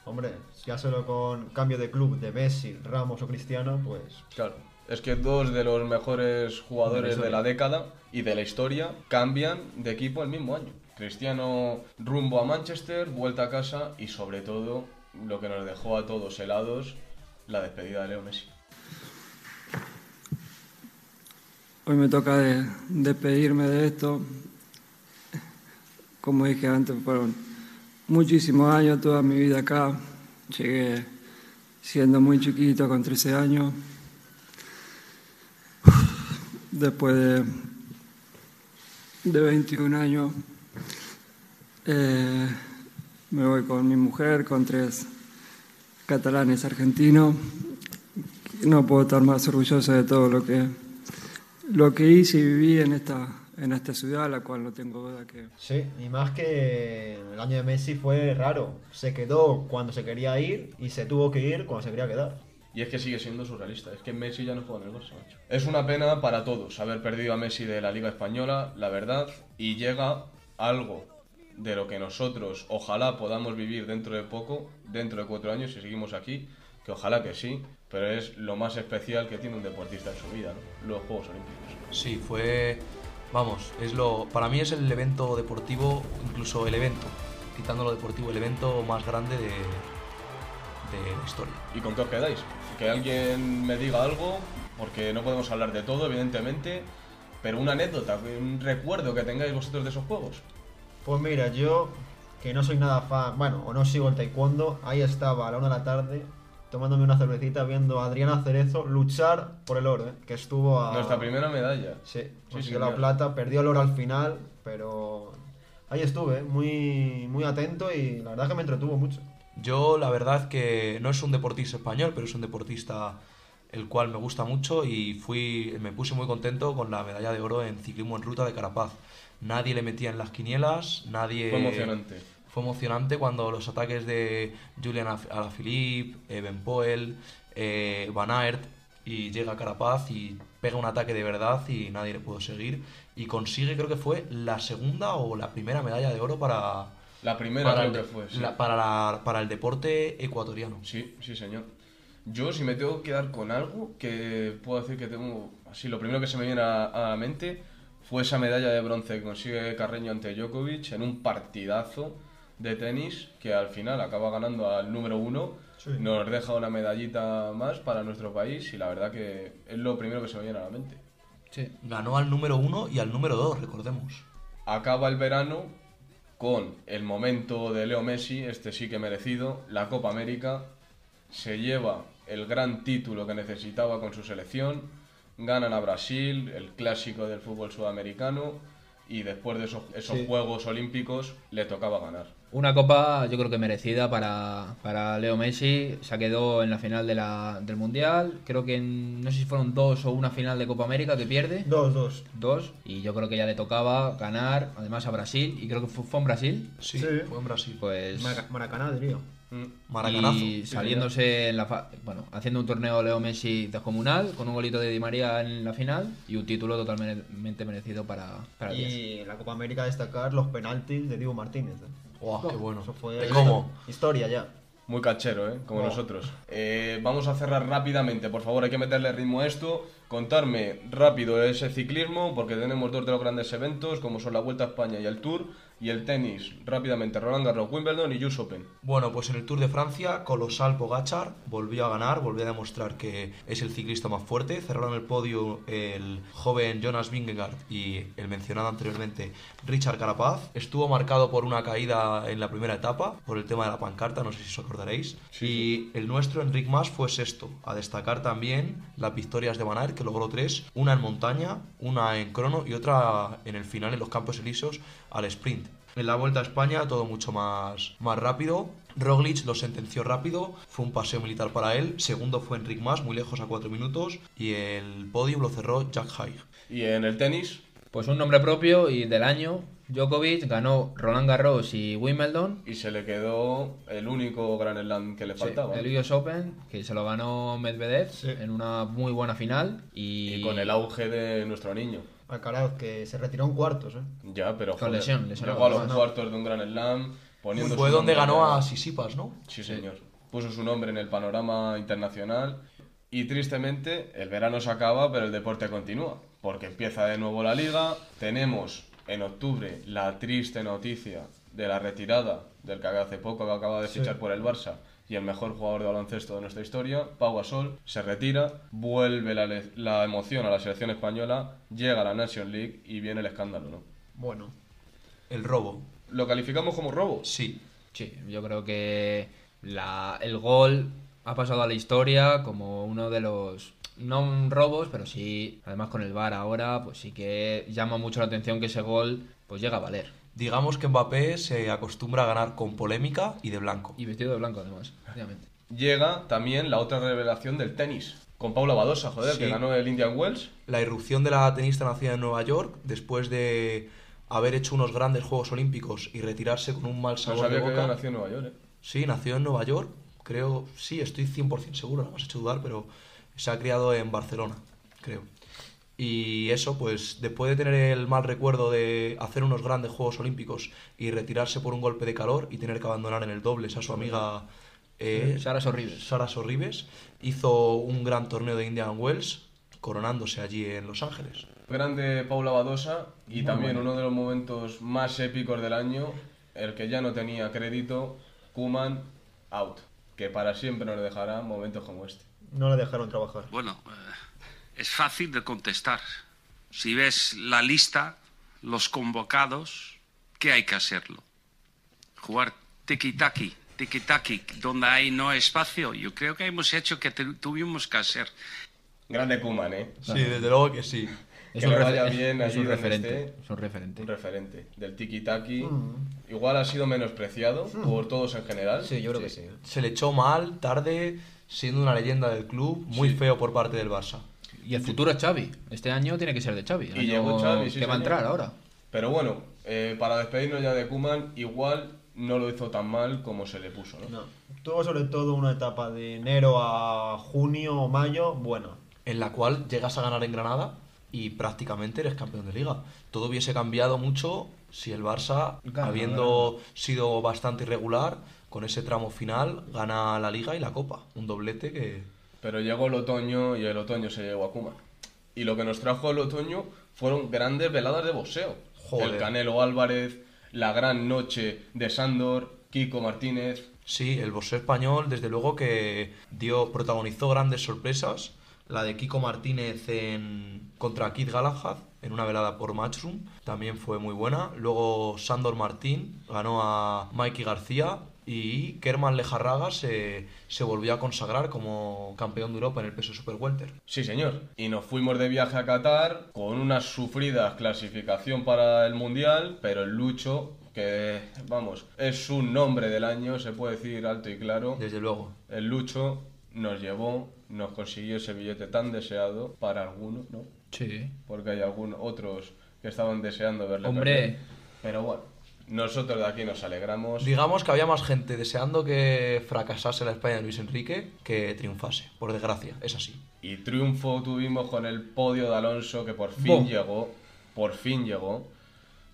Hombre, ya solo con cambio de club de Messi, Ramos o Cristiano, pues Claro, es que dos de los mejores jugadores de la década y de la historia cambian de equipo el mismo año. Cristiano rumbo a Manchester, vuelta a casa y sobre todo lo que nos dejó a todos helados, la despedida de Leo Messi. Hoy me toca de- despedirme de esto. Como dije antes, fueron muchísimos años, toda mi vida acá. Llegué siendo muy chiquito, con 13 años. Después de, de 21 años, eh, me voy con mi mujer, con tres catalanes argentinos. No puedo estar más orgulloso de todo lo que, lo que hice y viví en esta, en esta ciudad, la cual no tengo duda que... sí. Y más que el año de Messi fue raro. Se quedó cuando se quería ir y se tuvo que ir cuando se quería quedar. Y es que sigue siendo surrealista, es que Messi ya no juega en el Barça, macho. Es una pena para todos haber perdido a Messi de la Liga Española, la verdad, y llega algo de lo que nosotros ojalá podamos vivir dentro de poco, dentro de cuatro años, si seguimos aquí, que ojalá que sí, pero es lo más especial que tiene un deportista en su vida, ¿no? Los Juegos Olímpicos. Sí, fue. Vamos, es lo. Para mí es el evento deportivo, incluso el evento, quitando lo deportivo, el evento más grande de, de la historia. ¿Y con qué os quedáis? Que alguien me diga algo, porque no podemos hablar de todo, evidentemente, pero una anécdota, un recuerdo que tengáis vosotros de esos juegos. Pues mira, yo, que no soy nada fan, bueno, o no sigo el taekwondo, ahí estaba a la una de la tarde, tomándome una cervecita, viendo a Adriana Cerezo luchar por el oro, ¿eh? que estuvo a... Nuestra primera medalla. Sí, consiguió la plata, perdió el oro al final, pero ahí estuve, ¿eh? muy, muy atento y la verdad que me entretuvo mucho. Yo, la verdad, que no es un deportista español, pero es un deportista el cual me gusta mucho y fui, me puse muy contento con la medalla de oro en ciclismo en ruta de Carapaz. Nadie le metía en las quinielas, nadie... Fue emocionante. Fue emocionante cuando los ataques de Julian Alaphilippe, eh, Ben Poel, eh, Van Aert y llega Carapaz y pega un ataque de verdad y nadie le pudo seguir y consigue creo que fue la segunda o la primera medalla de oro para La primera para, el, que fue, sí. la- para, la- para el deporte ecuatoriano. Sí, sí, señor. Yo, si me tengo que quedar con algo, que puedo decir que tengo. Así, lo primero que se me viene a, a la mente fue esa medalla de bronce que consigue Carreño ante Djokovic en un partidazo de tenis que al final acaba ganando al número uno. Sí. Nos deja una medallita más para nuestro país y la verdad que es lo primero que se me viene a la mente. Sí. Ganó al número uno y al número dos, recordemos. acaba el verano con el momento de Leo Messi, este sí que merecido, la Copa América, se lleva el gran título que necesitaba con su selección, ganan a Brasil, el clásico del fútbol sudamericano, y después de esos, esos Sí. Juegos Olímpicos le tocaba ganar. Una copa yo creo que merecida para, para Leo Messi. Se quedó en la final de la, del Mundial. Creo que en- no sé si fueron dos o una final de Copa América que pierde. Dos, dos. Dos. Y yo creo que ya le tocaba ganar, además a Brasil. Y creo que fue, fue en Brasil. Sí, Sí. fue en Brasil. Pues... Maraca- Maracaná, diría. Maracanazo. Y saliéndose en la fa- bueno, haciendo un torneo Leo Messi descomunal, con un golito de Di María en la final y un título totalmente merecido para, para el 10. Y en la Copa América destacar los penaltis de Diego Martínez. ¿eh? Guau, qué bueno. Eso fue ¿De cómo? historia ya. Muy canchero, ¿eh? Como nosotros. Eh, vamos a cerrar rápidamente, por favor, hay que meterle ritmo a esto. Contarme rápido ese ciclismo, porque tenemos dos de los grandes eventos, como son la Vuelta a España y el Tour. Y el tenis, rápidamente, Roland Garros, Wimbledon y US Open. Bueno, pues en el Tour de Francia, colosal Pogachar volvió a ganar, volvió a demostrar que es el ciclista más fuerte. Cerraron el podio el joven Jonas Vingegaard y el mencionado anteriormente Richard Carapaz. Estuvo marcado por una caída en la primera etapa, por el tema de la pancarta, no sé si os acordaréis. y el nuestro, Enric Mas, fue sexto. A destacar también las victorias de Van Aert, que logró tres, una en montaña, una en crono y otra en el final en los Campos Elíseos al sprint. En la Vuelta a España todo mucho más, más rápido. Roglic lo sentenció rápido, fue un paseo militar para él. Segundo fue Enric Mas, muy lejos a cuatro minutos. Y el podio lo cerró Jack Haig. Y en el tenis, Pues un nombre propio y del año, Djokovic ganó Roland Garros y Wimbledon. y se le quedó el único Gran Slam que le Sí, faltaba. el US Open, que se lo ganó Medvedev en una muy buena final. Y, Y con el auge de nuestro niño. Alcaraz, que se retiró en cuartos, ¿eh? Ya, pero Con joder, lesión, lesionado, llegó a los cuartos de un Gran Slam, poniendo Fue donde ganó a Sisipas, ¿no? Sí, señor. Puso su nombre en el panorama internacional y tristemente el verano se acaba, pero el deporte continúa, porque empieza de nuevo la liga. Tenemos en octubre la triste noticia de la retirada del que hace poco que acaba de Sí. fichar por el Barça y el mejor jugador de baloncesto de nuestra historia, Pau Gasol, se retira, vuelve la, emoción a la selección española, llega a la Nation League y viene el escándalo, ¿no? Bueno. El robo. ¿Lo calificamos como robo? Sí. Sí, yo creo que la, el gol ha pasado a la historia como uno de los no un robos, pero sí, además con el VAR ahora, pues sí que llama mucho la atención que ese gol pues llega a valer. Digamos que Mbappé se acostumbra a ganar con polémica y de blanco. Y vestido de blanco además, efectivamente. Llega también la otra revelación del tenis, con Paula Badosa, joder, Sí. que ganó el Indian Wells. La irrupción de la tenista nacida en Nueva York, después de haber hecho unos grandes Juegos Olímpicos y retirarse con un mal No sabor sabía de boca. nacido en Nueva York, ¿eh? Sí, nació en Nueva York, creo, sí, estoy 100% seguro, no me has hecho dudar, pero se ha criado en Barcelona, creo. Y eso, pues después de tener el mal recuerdo de hacer unos grandes Juegos Olímpicos y retirarse por un golpe de calor y tener que abandonar en el dobles a su amiga eh, Sara Sorribes. Sara Sorribes, hizo un gran torneo de Indian Wells, coronándose allí en Los Ángeles. Grande Paula Badosa y Muy también bueno. uno de los momentos más épicos del año, el que ya no tenía crédito, Kuman out, que para siempre nos dejará momentos como este. No le dejaron trabajar. Bueno, eh, es fácil de contestar. Si ves la lista, los convocados, ¿qué hay que hacerlo? Jugar tiki-taki, tiki-taki, donde hay no espacio. Yo creo que hemos hecho que tu- tuvimos que hacer. Grande Kuman, ¿eh? Sí, desde luego que sí. Que le vaya bien es allí un referente, esté. es un referente. Un referente del tiki-taki. Mm. Igual ha sido menospreciado por todos en general. Sí, yo creo que sí. Se le echó mal, tarde, siendo una leyenda del club, muy Sí. feo por parte del Barça. Y el futuro es Xavi. Este año tiene que ser de Xavi. el Y llegó Xavi, sí, que va a entrar ahora. Pero bueno, eh, para despedirnos ya de Kuman, igual no lo hizo tan mal como se le puso, ¿no? No. Tuvo sobre todo una etapa de enero a junio o mayo, bueno. en la cual llegas a ganar en Granada y prácticamente eres campeón de liga. Todo hubiese cambiado mucho si el Barça, Gana, habiendo sido bastante irregular, con ese tramo final gana la liga y la copa. Un doblete que... Pero llegó el otoño y el otoño se llevó a Kuman. Y lo que nos trajo el otoño fueron grandes veladas de boxeo. Joder. El Canelo Álvarez, la gran noche de Sándor, Kiko Martínez. Sí, el boxeo español, desde luego que dio, protagonizó grandes sorpresas, La de Kiko Martínez en, contra Keith Galahad en una velada por Matchroom también fue muy buena. Luego Sandor Martín ganó a Mikey García y Kerman Lejarraga se, se volvió a consagrar como campeón de Europa en el peso super welter. Sí, señor. Y nos fuimos de viaje a Qatar con una sufrida clasificación para el Mundial, pero el Lucho, que vamos, es un nombre del año, se puede decir alto y claro. Desde luego. El Lucho nos llevó, nos consiguió ese billete tan deseado para algunos, ¿no? Sí. Porque hay algunos otros que estaban deseando verle. Hombre. perder. Pero bueno, nosotros de aquí nos alegramos. Digamos que había más gente deseando que fracasase la España de Luis Enrique que triunfase, por desgracia, es así. Y triunfo tuvimos con el podio de Alonso, que por fin Bo. llegó. Por fin llegó.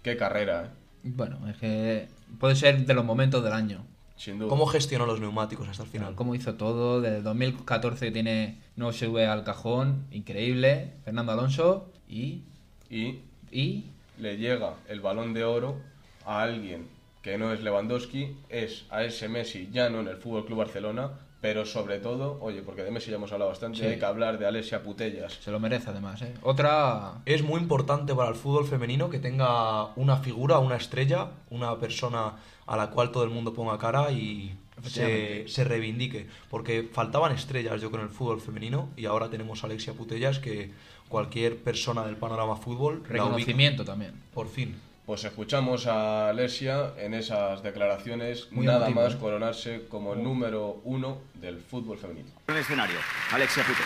Qué carrera, ¿eh? Bueno, es que puede ser de los momentos del año. Sin duda. ¿Cómo gestionó los neumáticos hasta el final? Cómo hizo todo, desde el 2014 que tiene, no se sube al cajón, increíble. Fernando Alonso y... Y Y... le llega el balón de oro a alguien que no es Lewandowski, es a ese Messi ya no en el Fútbol Club Barcelona, pero sobre todo, oye, porque de Messi ya hemos hablado bastante, Sí. hay que hablar de Alessia Putellas. Se lo merece además, ¿eh? Otra... Es muy importante para el fútbol femenino que tenga una figura, una estrella, una persona a la cual todo el mundo ponga cara y se, se reivindique. Porque faltaban estrellas, yo creo, en el fútbol femenino y ahora tenemos a Alexia Putellas que cualquier persona del panorama fútbol. Reconocimiento también. Por fin. Pues escuchamos a Alessia en esas declaraciones, Muy nada emotivo, más ¿eh? coronarse como el número uno del fútbol femenino. En el escenario, Alexia Puto.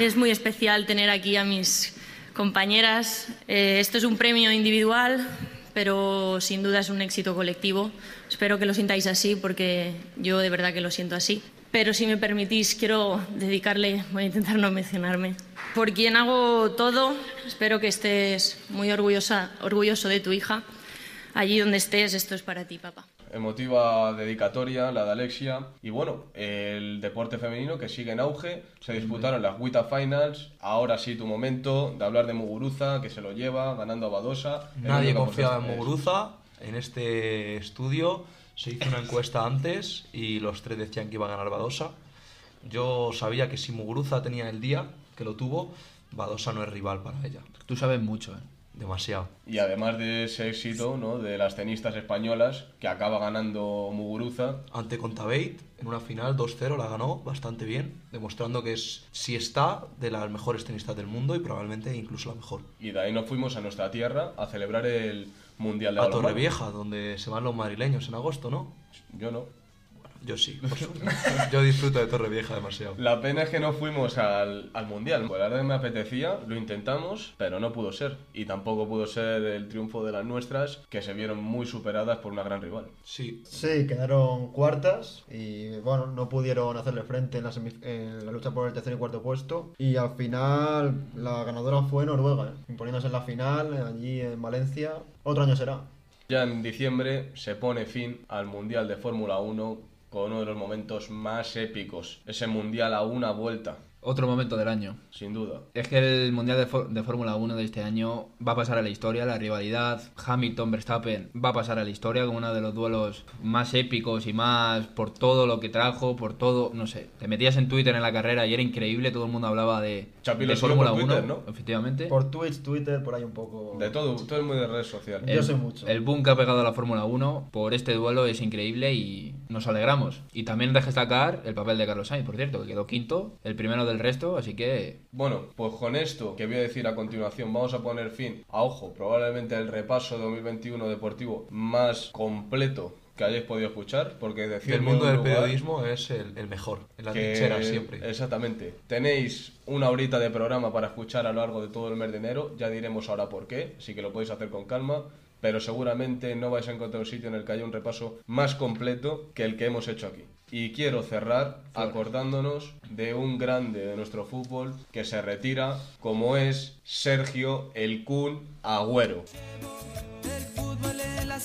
Es muy especial tener aquí a mis compañeras. Eh, esto es un premio individual, pero sin duda es un éxito colectivo. Espero que lo sintáis así porque yo de verdad que lo siento así. Pero si me permitís, quiero dedicarle, voy a intentar no mencionarme, por quien hago todo. Espero que estés muy orgullosa, orgulloso de tu hija. Allí donde estés, esto es para ti, papá. Emotiva dedicatoria, la de Alexia. Y bueno, el deporte femenino que sigue en auge. Se disputaron las WITA Finals. Ahora sí, tu momento de hablar de Muguruza, que se lo lleva, ganando a Badosa. Nadie confiaba en Muguruza. En este estudio se hizo una encuesta antes y los tres decían que iba a ganar Badosa. Yo sabía que si Muguruza tenía el día, que lo tuvo, Badosa no es rival para ella. Tú sabes mucho, ¿eh? Demasiado. Y además de ese éxito ¿no? de las tenistas españolas, que acaba ganando Muguruza. Ante Contabate, en una final 2-0 la ganó bastante bien, demostrando que es, si está, de las mejores tenistas del mundo y probablemente incluso la mejor. Y de ahí nos fuimos a nuestra tierra a celebrar el Mundial de A. Torrevieja, donde se van los madrileños en agosto, ¿no? Yo no. Yo sí, por supuesto. Yo disfruto de Torrevieja demasiado. La pena es que no fuimos al, al Mundial. Pues la verdad que me apetecía, lo intentamos, pero no pudo ser. Y tampoco pudo ser el triunfo de las nuestras, que se vieron muy superadas por una gran rival. Sí. Sí, quedaron cuartas y bueno, no pudieron hacerle frente en la, semif- en la lucha por el tercer y cuarto puesto. Y al final la ganadora fue Noruega, ¿eh? imponiéndose en la final allí en Valencia. Otro año será. Ya en diciembre se pone fin al Mundial de Fórmula 1 con uno de los momentos más épicos. Ese Mundial a una vuelta. Otro momento del año. Sin duda. Es que el Mundial de, de Fórmula 1 de este año va a pasar a la historia, la rivalidad Hamilton-Verstappen va a pasar a la historia como uno de los duelos más épicos y más por todo lo que trajo, por todo, no sé, te metías en Twitter en la carrera y era increíble, todo el mundo hablaba de, Chapi de Fórmula por 1, Twitter, ¿no? efectivamente. Por Twitch, Twitter, por ahí un poco. De todo, todo es muy de redes sociales. Yo sé mucho. El boom que ha pegado a la Fórmula 1 por este duelo es increíble y nos alegramos. Y también deja destacar el papel de Carlos Sainz, por cierto, que quedó quinto, el primero del resto, así que Bueno, pues con esto que voy a decir a continuación vamos a poner fin a, ojo, probablemente el repaso 2021 deportivo más completo que hayáis podido escuchar, porque decir Del mundo del periodismo es el, el mejor, en la trinchera siempre. Exactamente. Tenéis una horita de programa para escuchar a lo largo de todo el mes de enero, ya diremos ahora por qué, así que lo podéis hacer con calma, pero seguramente no vais a encontrar un sitio en el que haya un repaso más completo que el que hemos hecho aquí. Y quiero cerrar acordándonos de un grande de nuestro fútbol que se retira, como es Sergio El Kun Agüero. fútbol en la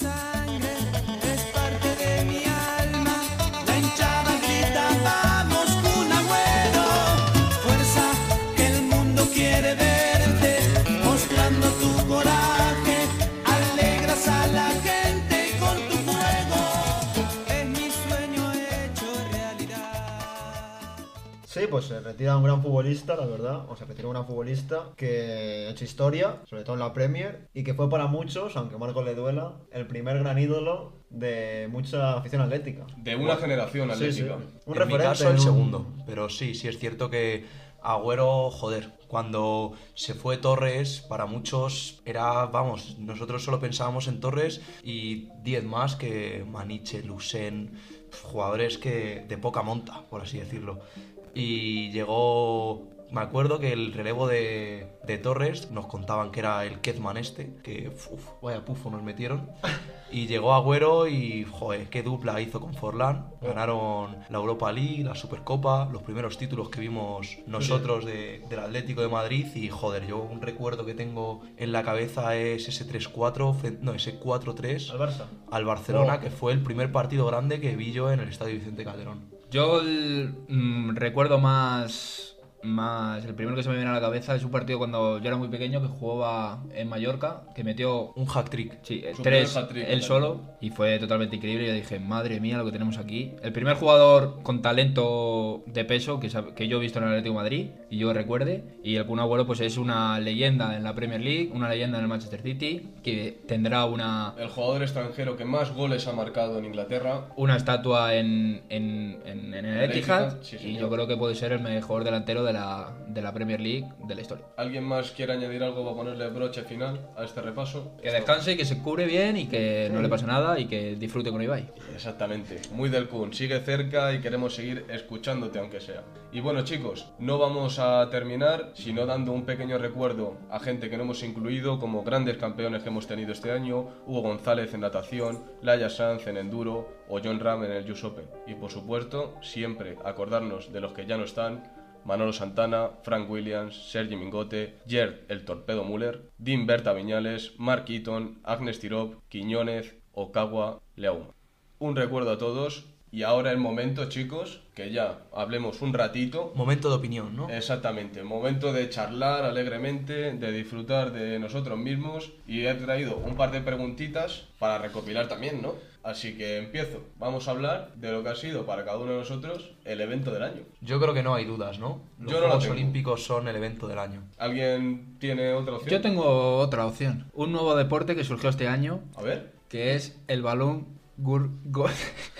pues se retira un gran futbolista, la verdad. O se retira un gran futbolista que ha hecho historia, sobre todo en la Premier, y que fue para muchos, aunque a Marco le duela, el primer gran ídolo de mucha afición atlética. De una generación Sí, sí. atlética. Un en mi referente. caso, el un- segundo. Pero sí, sí es cierto que Agüero, joder, cuando se fue Torres, para muchos era, vamos, nosotros solo pensábamos en Torres y 10 más que Maniche, Lusen, jugadores que de poca monta, por así decirlo. Y llegó, me acuerdo que el relevo de, de Torres nos contaban que era el Kezman este, que uf, vaya pufo nos metieron. Y llegó Agüero y, joder, qué dupla hizo con Forlán. Ganaron la Europa League, la Supercopa, los primeros títulos que vimos nosotros de- del Atlético de Madrid. Y, joder, yo un recuerdo que tengo en la cabeza es ese 3-4, fren- no, ese 4-3 Al Barça. al Barcelona, Oh. que fue el primer partido grande que vi yo en el Estadio Vicente Calderón. Yo mm, recuerdo más, más. El primero que se me viene a la cabeza es un partido cuando yo era muy pequeño que jugaba en Mallorca, que metió. Un hat trick. Sí, Su tres primer hat-trick, él solo y fue totalmente increíble. Yo dije, madre mía, lo que tenemos aquí. El primer jugador con talento de peso que, que yo he visto en el Atlético de Madrid y yo recuerde. Y el Kun Agüero, pues es una leyenda en la Premier League, una leyenda en el Manchester City, que tendrá una, El jugador extranjero que más goles ha marcado en Inglaterra. una estatua en, en, en- en el El Etihad Etihad, sí, y yo creo que puede ser el mejor delantero de la, de la Premier League de la historia. ¿Alguien más quiere añadir algo para ponerle broche final a este repaso? Que descanse, que se cure bien y que no le pase nada y que disfrute con Ibai. Exactamente, muy del Kun, sigue cerca y queremos seguir escuchándote aunque sea. Y bueno chicos, no vamos a terminar sino dando un pequeño recuerdo a gente que no hemos incluido como grandes campeones que hemos tenido este año, Hugo González en natación, Laia Sanz en enduro o John Ram en el US Open. Y por supuesto, siempre acordarnos de los que ya no están, Manolo Santana, Frank Williams, Sergi Mingote, Gerd el Torpedo Müller, Dean Berta Viñales, Mark Eaton, Agnes Tirop, Quiñónez, Okawa, Leauma. Un recuerdo a todos y ahora el momento, chicos, que ya hablemos un ratito. Momento de opinión, ¿no? Exactamente, momento de charlar alegremente, de disfrutar de nosotros mismos y he traído un par de preguntitas para recopilar también, ¿no? Así que empiezo. Vamos a hablar de lo que ha sido para cada uno de nosotros el evento del año. Yo creo que no hay dudas, ¿no? Los Yo no Juegos tengo. Olímpicos son el evento del año. ¿Alguien tiene otra opción? Yo tengo otra opción. Un nuevo deporte que surgió este año, A ver. que es el balón gur, go-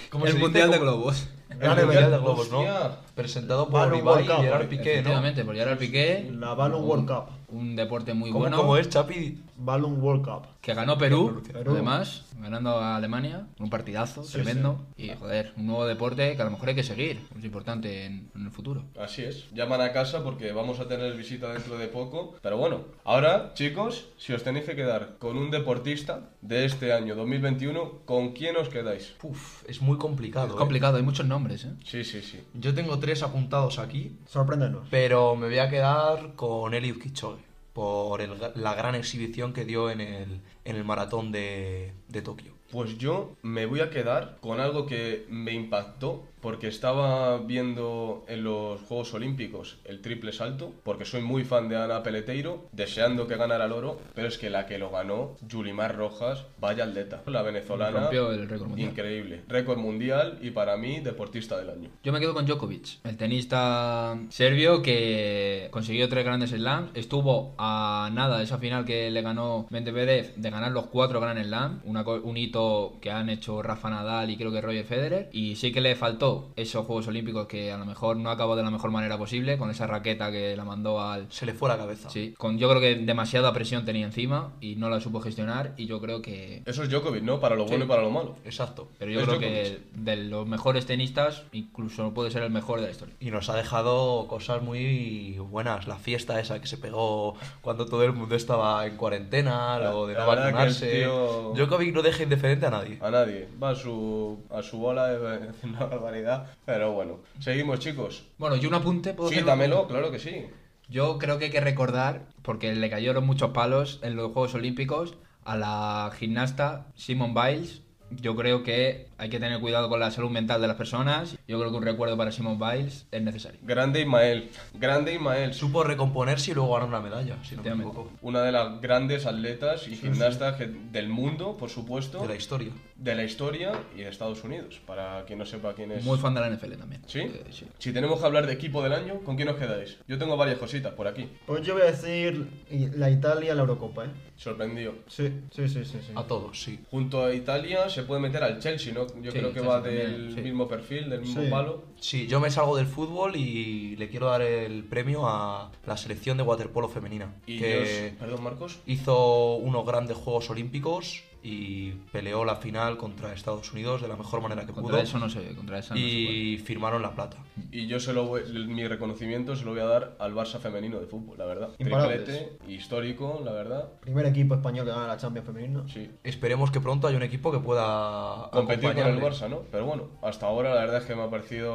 ¿Cómo el se dice? mundial de globos. El Mundial de Globos, ¿no? Hostia. Presentado por Balloon Ibai World y Gerard Piqué, ¿no? Efectivamente, por Gerard Piqué. La Balloon World Cup. Un deporte muy ¿Cómo, bueno. cómo es, Chapi? Balloon World Cup. Que ganó Perú, Perú. además, ganando a Alemania, un partidazo Sí, tremendo. Y joder, un nuevo deporte que a lo mejor hay que seguir, es importante en, en el futuro. Así es. Llaman a casa porque vamos a tener visita dentro de poco. Pero bueno, ahora, chicos, si os tenéis que quedar con un deportista de este año 2021, ¿con quién os quedáis? Uf, es muy complicado. Es ¿eh? complicado, hay muchos nombres, ¿eh? Sí, sí, sí. Yo tengo tres apuntados aquí, Sorpréndenos. pero me voy a quedar con Eliud Kipchoge por el- la gran exhibición que dio en el, en el maratón de, de Tokio. Pues yo me voy a quedar con algo que me impactó porque estaba viendo en los Juegos Olímpicos el triple salto, porque soy muy fan de Ana Peleteiro, deseando que ganara el oro, pero es que la que lo ganó, Yulimar Rojas, vaya atleta. La venezolana, Rompió el récord mundial. increíble. Récord mundial y para mí, deportista del año. Yo me quedo con Djokovic, el tenista serbio que consiguió tres grandes slams. Estuvo a nada de esa final que le ganó Medvedev de ganar los cuatro Grand Slam, una co- un hito que han hecho Rafa Nadal y creo que Roger Federer. Y sí que le faltó esos Juegos Olímpicos que a lo mejor no acabó de la mejor manera posible, con esa raqueta que la mandó al... Se le fue la cabeza. Sí, con, yo creo que demasiada presión tenía encima y no la supo gestionar y yo creo que... Eso es Djokovic, ¿no? Para lo bueno Sí. y para lo malo. Exacto. Pero yo Es creo Djokovic. que de los mejores tenistas incluso puede ser el mejor de la historia. Y nos ha dejado cosas muy buenas. La fiesta esa que se pegó cuando todo el mundo estaba en cuarentena, La- lo de la no vacunarse. tío- Djokovic no deja indiferente a nadie. A nadie. Va a su, a su bola, es una barbaridad. Pero bueno, seguimos, chicos. Bueno, y un apunte, ¿puedo Sí, dámelo, claro que sí. Yo creo que hay que recordar, porque le cayeron muchos palos en los Juegos Olímpicos, a la gimnasta Simone Biles. Yo creo que hay que tener cuidado con la salud mental de las personas yo creo que un recuerdo para Simon Biles es necesario. Grande Ismael, grande Ismael. Supo recomponerse y luego ganar una medalla, si no me equivoco. Una de las grandes atletas y gimnastas del mundo, por supuesto. De la historia. de la historia y de Estados Unidos, para quien no sepa quién es. Muy fan de la NFL también. ¿Sí? Eh, sí. Si tenemos que hablar de equipo del año, ¿con quién os quedáis? Yo tengo varias cositas por aquí. Pues yo voy a decir la Italia, la Eurocopa, ¿eh? Sorprendido. Sí, sí, sí, sí. sí. A todos, sí. Junto a Italia se puede meter al Chelsea, ¿no? Yo Sí, creo que va del sí. mismo perfil, del mismo Sí. palo. Sí, yo me salgo del fútbol y le quiero dar el premio a la selección de waterpolo femenina. Y que perdón, Marcos. hizo unos grandes Juegos Olímpicos y peleó la final contra Estados Unidos de la mejor manera que Contra pudo. eso no sé, contra esa no se puede. y firmaron la plata. Y yo se lo voy- mi reconocimiento se lo voy a dar al Barça femenino de fútbol, la verdad. Imparables. Triplete, histórico, la verdad. Primer equipo español que gana la Champions femenina. Sí. Esperemos que pronto haya un equipo que pueda Competir con el. Barça, ¿no? Pero bueno, hasta ahora la verdad es que me ha parecido,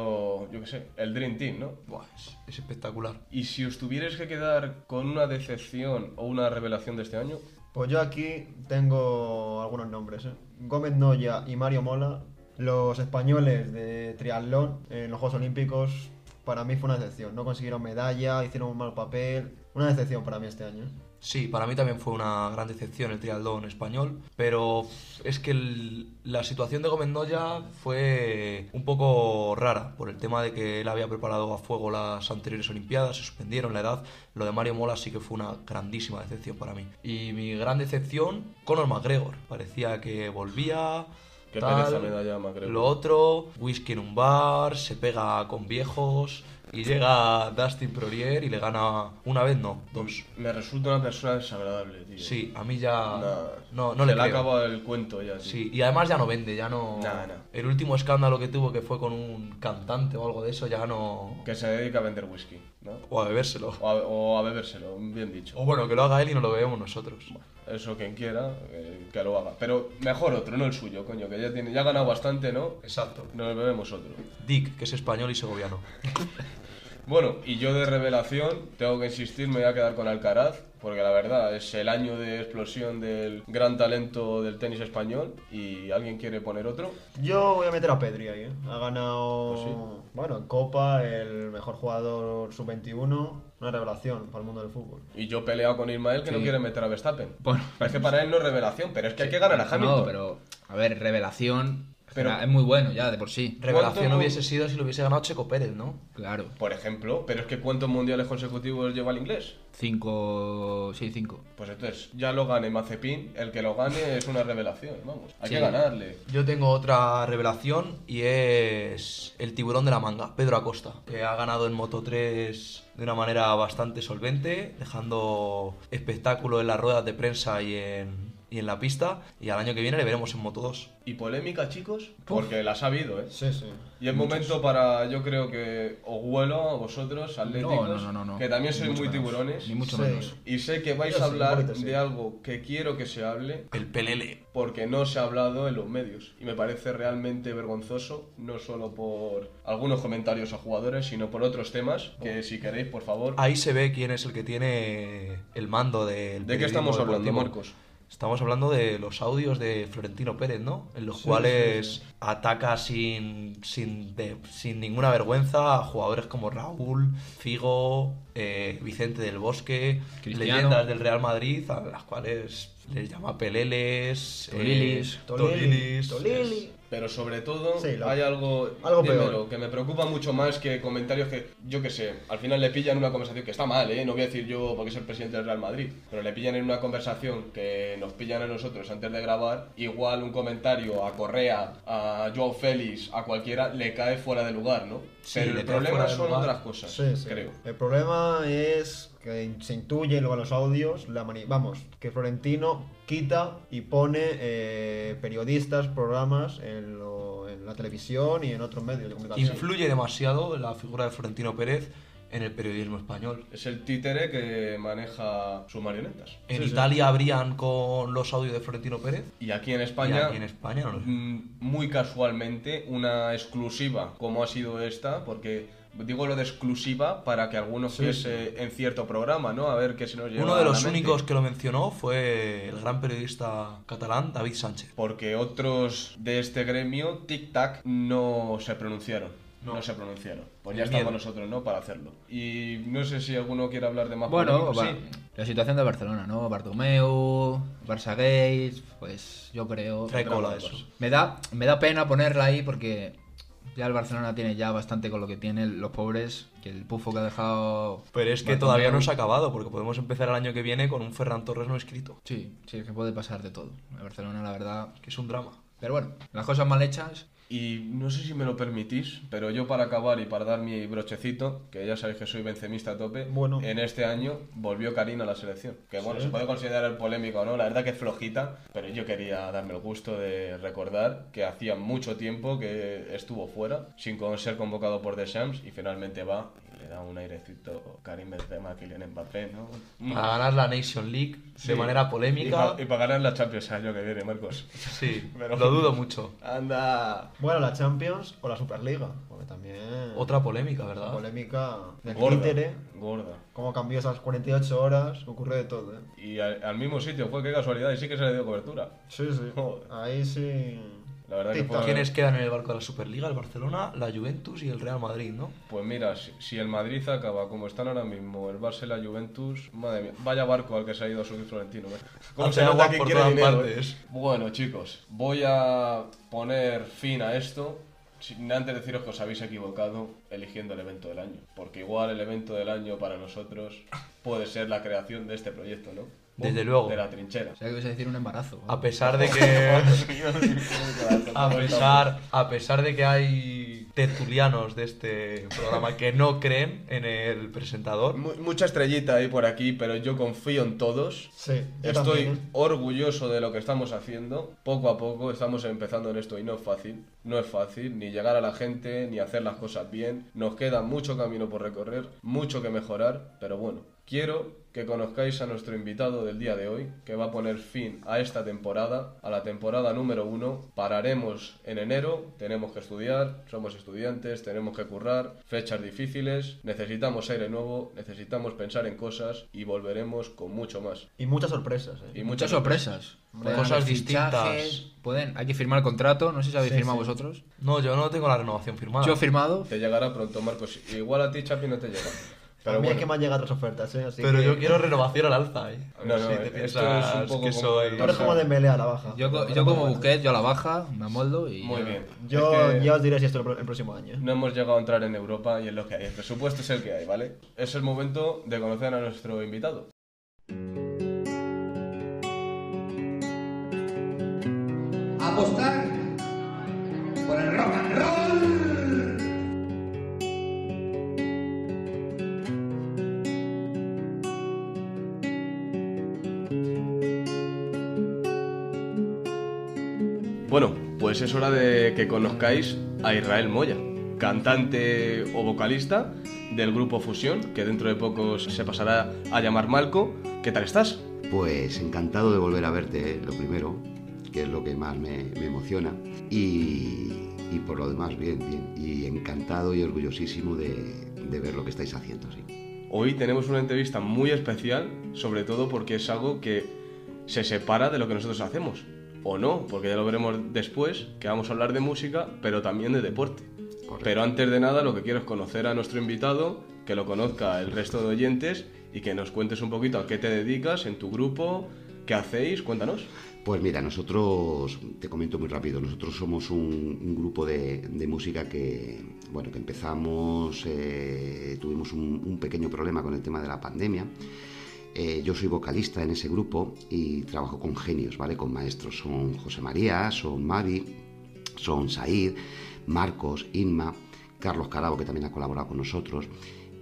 yo qué sé, el Dream Team, ¿no? Buah, es, es espectacular. Y si os tuvierais que quedar con una decepción o una revelación de este año, Pues yo aquí tengo algunos nombres, ¿eh? Gómez Noya y Mario Mola, los españoles de triatlón en los Juegos Olímpicos, para mí fue una decepción. No consiguieron medalla, hicieron un mal papel. Una decepción para mí este año. ¿eh? Sí, para mí también fue una gran decepción el triatlón español, pero es que el- la situación de Gómez Noya fue un poco rara por el tema de que él había preparado a fuego las anteriores Olimpiadas, se suspendieron la edad. Lo de Mario Mola sí que fue una grandísima decepción para mí. Y mi gran decepción, Conor McGregor. Parecía que volvía. Qué tal, pereza me da ya McGregor. Lo otro, whisky en un bar, se pega con viejos. Y llega Dustin Poirier y le gana una vez, no, dos. me resulta una persona desagradable, tío. Sí, a mí ya Nah. no, no le le ha creo. acabado el cuento ya, tío. Sí, y además ya no vende, ya no. Nah, nah. El último escándalo que tuvo que fue con un cantante o algo de eso, ya no. Que se dedica a vender whisky, ¿no? O a bebérselo. O a, o a bebérselo, bien dicho. O bueno, que lo haga él y no lo bebemos nosotros. Eso quien quiera, eh, que lo haga. Pero mejor otro, no el suyo, coño, que ya, tiene, ya ha ganado bastante, ¿no? Exacto. Nos bebemos otro. Dick, que es español y segoviano. Bueno, y yo de revelación, tengo que insistir, me voy a quedar con Alcaraz, porque la verdad es el año de explosión del gran talento del tenis español y alguien quiere poner otro. Yo voy a meter a Pedri ahí, ¿eh? Ha ganado, Pues sí. bueno, en Copa, el mejor jugador sub-21. Una revelación para el mundo del fútbol. Y yo he peleado con Ismael que no quiere meter a Verstappen. Bueno, que para él no es revelación, pero es que hay que ganar a Hamilton. No, pero, a ver, revelación. Pero- es muy bueno ya de por sí. Revelación ¿Cuánto- hubiese sido si lo hubiese ganado Checo Pérez, ¿no? Claro. Por ejemplo, pero es que ¿cuántos mundiales consecutivos lleva el inglés? Cinco. Sí, cinco. Pues entonces, ya lo gane Mazepin, el que lo gane es una revelación, vamos. Hay Sí. que ganarle. Yo tengo otra revelación y es el tiburón de la manga, Pedro Acosta, que ha ganado en Moto 3 de una manera bastante solvente, dejando espectáculo en las ruedas de prensa y en, y en la pista. Y al año que viene le veremos en Moto 2. ¿Y polémica, chicos? Porque las ha habido, ¿eh? Sí, sí. Y es momento para, yo creo que os huelo a vosotros, atléticos, No, no, no, no. que también sois muy menos. tiburones. Ni mucho Sí. menos. Y sé que vais Yo a hablar sí. de algo que quiero que se hable, El pelele. porque no se ha hablado en los medios. Y me parece realmente vergonzoso, no solo por algunos comentarios a jugadores, sino por otros temas, que si queréis, por favor... Ahí se ve quién es el que tiene el mando del ¿De qué estamos hablando. Marcos? Estamos hablando de los audios de Florentino Pérez, ¿no? En los Sí, cuales sí, ataca sin, sin, de- sin ninguna vergüenza a jugadores como Raúl, Figo, eh, Vicente del Bosque, Cristiano. leyendas del Real Madrid, a las cuales les llama peleles, Tolilis. eh, Tolili. tolilis. Tolili. Pero sobre todo Sí, lo- hay algo, algo dímelo, peor. que me preocupa mucho más que comentarios que, yo que sé, al final le pillan una conversación que está mal, ¿eh? No voy a decir yo porque soy el presidente del Real Madrid, pero le pillan en una conversación que nos pillan a nosotros antes de grabar, igual un comentario a Correa, a Joao Félix, a cualquiera, le cae fuera de lugar, ¿no? Sí, pero el problema son otras cosas, Sí, sí. creo. El problema es que se intuye luego en los audios, la mani- vamos, que Florentino quita y pone eh, periodistas, programas en, lo- en la televisión y en otros medios de comunicación. Influye demasiado la figura de Florentino Pérez en el periodismo español. Es el títere que maneja sus marionetas. En Sí, sí. Italia habrían con los audios de Florentino Pérez. Y aquí en Y España, aquí en España no lo sé. mm, muy casualmente, una exclusiva como ha sido esta, porque digo lo de exclusiva para que alguno Sí, fuese en cierto programa, ¿no? A ver qué se nos lleva Uno de los únicos que lo mencionó fue el gran periodista catalán David Sánchez. Porque otros de este gremio, tic-tac, no se pronunciaron. No, se pronunciaron. Pues ya El estamos miedo. nosotros, ¿no? Para hacerlo. Y no sé si alguno quiere hablar de más Bueno, va- la situación de Barcelona, ¿no? Bartomeu, Barça Gates, pues yo creo... Trae cola eso. Me da, me da pena ponerla ahí porque ya el Barcelona tiene ya bastante con lo que tiene los pobres, que el pufo que ha dejado... Pero es que Bartomeu- todavía no se ha acabado, porque podemos empezar el año que viene con un Ferran Torres no escrito. Sí, sí, es que puede pasar de todo. El Barcelona, la verdad... Que es un drama. Pero bueno, las cosas mal hechas... Y no sé si me lo permitís, pero yo para acabar y para dar mi brochecito, que ya sabéis que soy vencemista a tope, Bueno. en este año volvió Karina a la selección. Que bueno, Sí. se puede considerar polémico o no, la verdad que es flojita, pero yo quería darme el gusto de recordar que hacía mucho tiempo que estuvo fuera, sin ser convocado por The Shams, y finalmente va y le da un airecito Karim Benzema, Kylian Mbappé, ¿no? Para ganar la Nation League Sí. de manera Y polémica. Y para ganar la Champions el año que viene, Marcos. Sí, Pero- lo dudo mucho. Anda. Bueno, la Champions o la Superliga, porque también... Otra polémica, ¿verdad? Polémica del Gorda, títere. gorda. Cómo cambió esas 48 horas, ocurre de todo, ¿eh? Y al, al mismo sitio, fue qué casualidad, y sí que se le dio cobertura. Sí, sí. Joder. Ahí sí... La verdad que fue... ¿Quiénes quedan en el barco de la Superliga? El Barcelona, la Juventus y el Real Madrid, ¿no? Pues mira, si, si el Madrid acaba como están ahora mismo, el Barça y la Juventus, madre mía, vaya barco al que se ha ido a subir Florentino. ¿eh? ¿Cómo se nota que por quiere todas dinero, partes. eh? Bueno, chicos, voy a poner fin a esto. Sin antes deciros que os habéis equivocado eligiendo el evento del año. Porque igual el evento del año para nosotros puede ser la creación de este proyecto, ¿no? Desde luego. De la trinchera. O sea, que vais a decir un embarazo. A pesar de que. a, pesar, a pesar de que hay tertulianos de este programa que no creen en el presentador. Mu- Mucha estrellita ahí por aquí, pero yo confío en todos. Sí, Estoy también, ¿eh? orgulloso de lo que estamos haciendo. Poco a poco estamos empezando en esto y no es fácil. No es fácil ni llegar a la gente ni hacer las cosas bien. Nos queda mucho camino por recorrer, mucho que mejorar, pero bueno, quiero que conozcáis a nuestro invitado del día de hoy, que va a poner fin a esta temporada, a la temporada número uno. Pararemos en enero, tenemos que estudiar, somos estudiantes, tenemos que currar, fechas difíciles, necesitamos aire nuevo, necesitamos pensar en cosas y volveremos con mucho más. Y muchas sorpresas, ¿eh? Y Muchas sorpresas. Cosas distintas. Pueden, hay que firmar contrato, no sé si habéis Sí, firmado sí. vosotros. No, yo no tengo la renovación firmada. Yo he firmado. Te llegará pronto, Marcos. Igual a ti, Chapi, no te llega. Pero a mí bueno. es que me han llegado otras ofertas, ¿eh? Así Pero que- yo quiero renovación al alza, ¿eh? A ver No, no, si te esto piensas es un poco que como soy. Tú eres como Dembélé a la baja. Yo, yo como Busquets, yo a la baja, me amoldo y... Muy bien. Yo Es que ya os diré si esto el próximo año. ¿eh? No hemos llegado a entrar en Europa y es lo que hay. El presupuesto es el que hay, ¿vale? Es el momento de conocer a nuestro invitado. apostar Bueno, pues es hora de que conozcáis a Israel Moya, cantante o vocalista del grupo Fusión, que dentro de poco se pasará a llamar Malco. ¿Qué tal estás? Pues encantado de volver a verte, lo primero, que es lo que más me, me emociona. Y, y por lo demás, bien, bien. Y encantado y orgullosísimo de, de ver lo que estáis haciendo, sí. Hoy tenemos una entrevista muy especial, sobre todo porque es algo que se separa de lo que nosotros hacemos. O no, porque ya lo veremos después, que vamos a hablar de música, pero también de deporte. Pero antes de nada, lo que quiero es conocer a nuestro invitado, que lo conozca el resto de oyentes y que nos cuentes un poquito a qué te dedicas en tu grupo, qué hacéis, cuéntanos. Pues mira, nosotros, te comento muy rápido, nosotros somos un, un grupo de, de música que, bueno, que empezamos, eh, tuvimos un, un pequeño problema con el tema de la pandemia. Eh, yo soy vocalista en ese grupo y trabajo con genios, ¿vale? Con maestros. Son José María, son Mavi, son Said, Marcos, Inma, Carlos Carabo, que también ha colaborado con nosotros.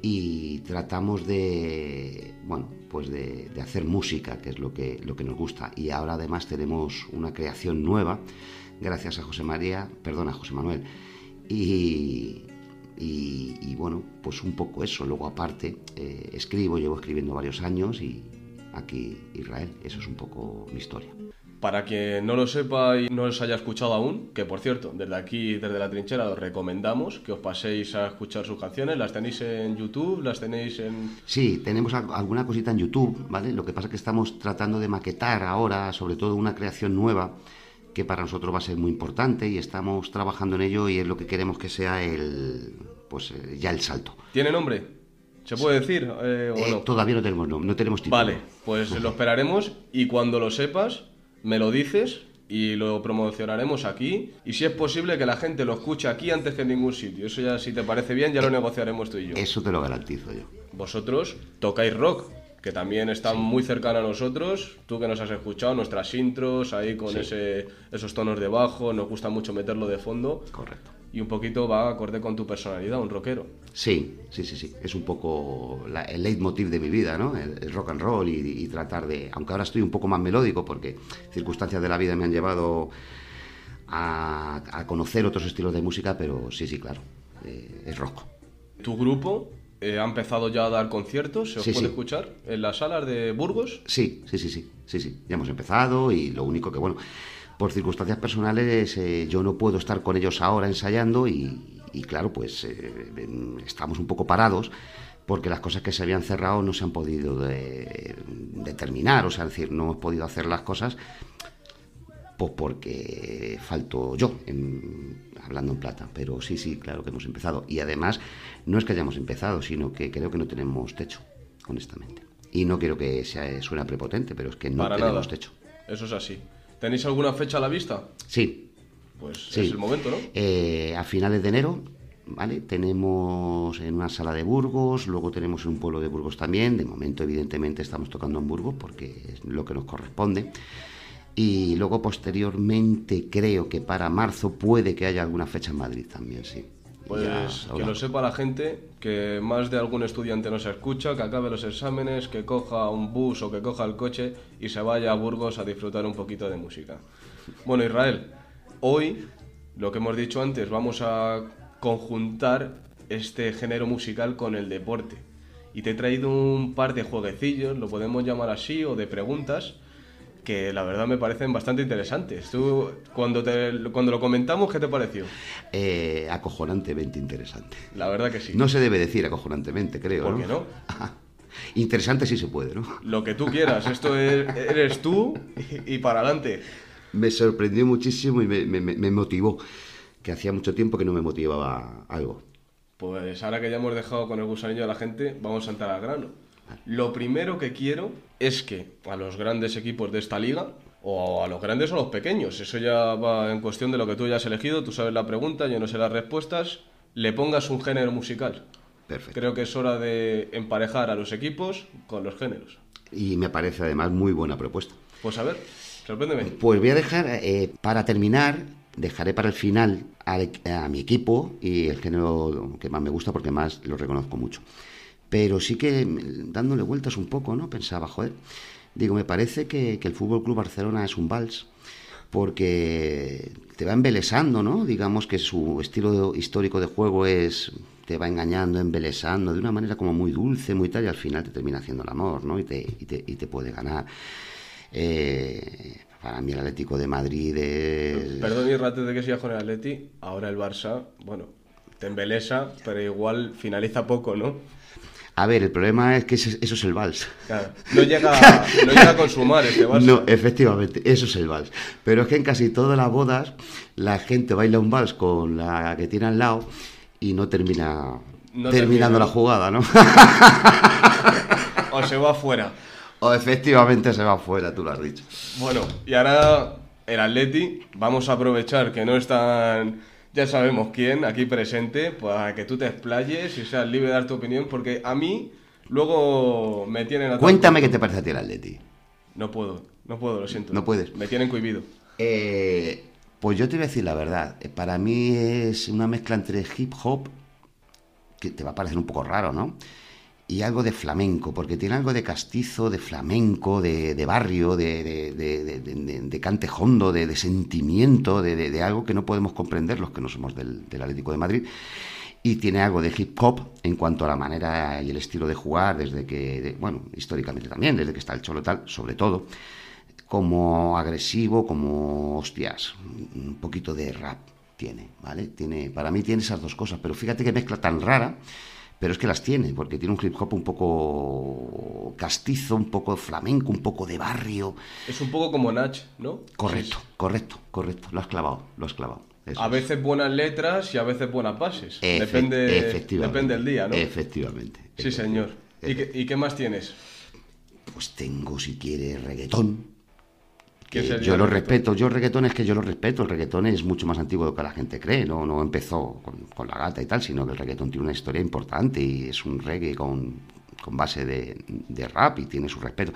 Y tratamos de, bueno, pues de, hacer música, que es lo que, lo que nos gusta. Y ahora además tenemos una creación nueva, gracias a José María, perdón, a José Manuel. Y, y, y bueno, pues un poco eso. Luego aparte, eh, escribo, llevo escribiendo varios años y aquí Israel, eso es un poco mi historia. Para quien no lo sepa y no os haya escuchado aún, que por cierto, desde aquí, desde la trinchera, os recomendamos que os paséis a escuchar sus canciones. Las tenéis en YouTube, las tenéis en... Sí, tenemos al- alguna cosita en YouTube, ¿vale? Lo que pasa es que estamos tratando de maquetar ahora, sobre todo una creación nueva, que para nosotros va a ser muy importante y estamos trabajando en ello y es lo que queremos que sea el pues eh, ya el salto. ¿Tiene nombre? ¿Se puede decir eh, o Eh, no? Todavía no tenemos nom- no tenemos título. Vale, pues lo esperaremos y cuando lo sepas, me lo dices y lo promocionaremos aquí. Y si es posible que la gente lo escuche aquí antes que en ningún sitio. Eso ya, si te parece bien, ya lo negociaremos tú y yo. Eso te lo garantizo yo. Vosotros tocáis rock, que también está muy cercano a nosotros. Tú que nos has escuchado, nuestras intros, ahí con Sí. ese, esos tonos de bajo, nos gusta mucho meterlo de fondo. Correcto. Y un poquito va acorde con tu personalidad, un rockero. Sí, sí, sí, sí. Es un poco la- el leitmotiv de mi vida, ¿no? El, el rock and roll y, y tratar de... Aunque ahora estoy un poco más melódico porque circunstancias de la vida me han llevado a, a conocer otros estilos de música, pero sí, sí, claro. eh, es rock. ¿Tu grupo eh, ha empezado ya a dar conciertos? ¿Se os Sí, puede sí. escuchar? ¿En las salas de Burgos? Sí, sí, sí, sí, sí, sí. Ya hemos empezado y lo único que, bueno, por circunstancias personales eh, yo no puedo estar con ellos ahora ensayando y, y claro, pues eh, estamos un poco parados porque las cosas que se habían cerrado no se han podido de- determinar, o sea, es decir, no hemos podido hacer las cosas pues porque falto yo, en- hablando en plata. Pero sí, sí, claro que hemos empezado. Y además, no es que hayamos empezado, sino que creo que no tenemos techo, honestamente. Y no quiero que sea, suene prepotente, pero es que no Para tenemos nada. techo. Eso es así. ¿Tenéis alguna fecha a la vista? Sí. Pues Sí. es el momento, ¿no? Eh, a finales de enero, ¿vale? Tenemos en una sala de Burgos, luego tenemos en un pueblo de Burgos también. De momento, evidentemente, estamos tocando en Burgos porque es lo que nos corresponde. Y luego, posteriormente, creo que para marzo puede que haya alguna fecha en Madrid también, sí. Pues Ya que lo sepa la gente, que más de algún estudiante nos escucha, que acabe los exámenes, que coja un bus o que coja el coche y se vaya a Burgos a disfrutar un poquito de música. Bueno, Israel, hoy, lo que hemos dicho antes, vamos a conjuntar este género musical con el deporte. Y te he traído un par de jueguecillos, lo podemos llamar así, o de preguntas, que la verdad me parecen bastante interesantes. Tú, cuando, te, cuando lo comentamos, ¿qué te pareció? Eh, acojonantemente interesante. La verdad que sí. No se debe decir acojonantemente, creo. ¿Por qué no? Interesante sí se puede, ¿no? Lo que tú quieras, esto es- eres tú y, y para adelante. Me sorprendió muchísimo y me- me- me motivó, que hacía mucho tiempo que no me motivaba algo. Pues ahora que ya hemos dejado con el gusanillo a la gente, vamos a entrar al grano. Lo primero que quiero es que a los grandes equipos de esta liga, o a los grandes o a los pequeños, eso ya va en cuestión de lo que tú ya has elegido, tú sabes la pregunta, yo no sé las respuestas, le pongas un género musical. Perfecto. Creo que es hora de emparejar a los equipos con los géneros. Y me parece además muy buena propuesta. Pues a ver, sorpréndeme. Pues voy a dejar, eh, para terminar, dejaré para el final al- a, mi equipo y el género que más me gusta porque más lo reconozco mucho. Pero sí que mm, dándole vueltas un poco, ¿no? Pensaba, joder, digo, me parece que, el Fútbol Club Barcelona es un vals porque te va embelesando, ¿no? Digamos que su estilo histórico de juego es te va engañando, embelesando de una manera como muy dulce, muy tal, y al final te termina haciendo el amor, ¿no? Y te, y te, y te puede ganar. Eh, para mí el Atlético de Madrid es... Perdón, y antes de que sigas con el Atleti, ahora el Barça, bueno, te embelesa, pero igual finaliza poco, ¿no? A ver, el problema es que eso es el vals. Claro, no llega, no llega a consumar este Barça. No, efectivamente, eso es el vals. Pero es que en casi todas las bodas la gente baila un vals con la que tiene al lado y no termina No terminando termina. la jugada, ¿no? O se va fuera. o efectivamente se va fuera, tú lo has dicho. Bueno, y ahora el Atleti, vamos a aprovechar que no están, ya sabemos quién, aquí presente, para que tú te explayes y seas libre de dar tu opinión, porque a mí luego me tienen a Cuéntame qué te parece a ti el Atleti. No puedo, no puedo, lo siento. No puedes. Me tienen cohibido. Eh, pues yo te voy a decir la verdad. Eh, Para mí es una mezcla entre hip hop, que te va a parecer un poco raro, ¿no? Y algo de flamenco, porque tiene algo de castizo, de flamenco, de, de barrio, de, de, de, cante hondo, de, sentimiento, de, algo que no podemos comprender los que no somos del, del Atlético de Madrid. Y tiene algo de hip hop en cuanto a la manera y el estilo de jugar, desde que, bueno, históricamente también, desde que está el Cholo tal, sobre todo como agresivo, como hostias, un poquito de rap tiene, ¿vale? Tiene, para mí tiene esas dos cosas, pero fíjate que mezcla tan rara, pero es que las tiene, porque tiene un hip hop un poco castizo, un poco flamenco, un poco de barrio. Es un poco como Nach, ¿no? Correcto, correcto, correcto. Lo has clavado, lo has clavado. Eso A es. veces buenas letras y a veces buenas bases. Efe- depende, efectivamente. depende del día, ¿no? Efectivamente. Sí, señor. ¿Y qué, y qué más tienes? Pues tengo, si quieres, reggaetón. ¿Qué que sería yo lo reggaetón? respeto, yo el reggaetón es que yo lo respeto, el reggaetón es mucho más antiguo de lo que la gente cree, no, no empezó con, con la gata y tal, sino que el reggaetón tiene una historia importante y es un reggae con, con base de, de rap y tiene su respeto.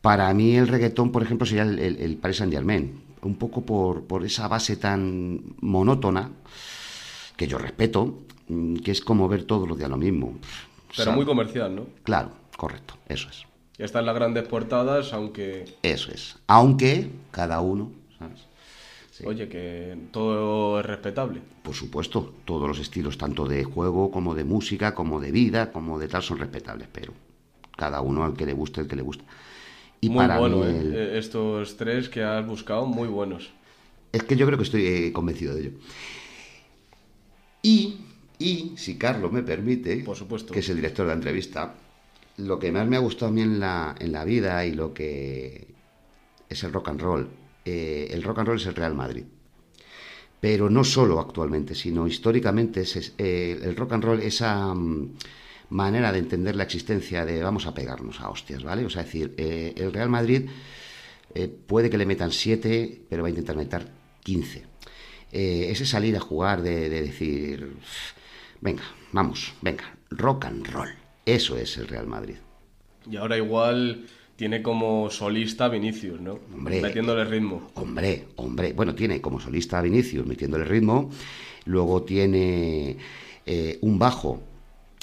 Para mí el reggaetón, por ejemplo, sería el, el, el Paris Saint Germain, un poco por, por esa base tan monótona, que yo respeto, mm, que es como ver todos los días lo mismo. Pero muy comercial, ¿no? Claro, correcto, eso es. Ya están las grandes portadas, aunque... Eso es. Aunque cada uno, ¿sabes? Oye, que todo es respetable. Por supuesto, todos los estilos, tanto de juego como de música, como de vida, como de tal, son respetables, pero cada uno al que le guste, el que le gusta. Y muy para bueno, mí ¿eh? el- Eh, Estos tres que has buscado, muy buenos. Es que yo creo que estoy eh, convencido de ello. Y, y, si Carlos me permite, Por supuesto. que es el director de la entrevista, lo que más me ha gustado a mí en la, en la vida y lo que es el rock and roll, eh, el rock and roll es el Real Madrid. Pero no solo actualmente, sino históricamente es, eh, el rock and roll, esa mm, manera de entender la existencia de vamos a pegarnos a hostias, ¿vale? O sea, es decir, eh, el Real Madrid puede que le metan 7, pero va a intentar meter 15. Eh, ese salir a jugar de, de decir, venga, vamos, venga, rock and roll. Eso es el Real Madrid. Y ahora igual tiene como solista Vinicius, ¿no? Hombre. Metiéndole ritmo. Hombre, hombre, bueno, tiene como solista a Vinicius metiéndole ritmo, luego tiene eh, un bajo,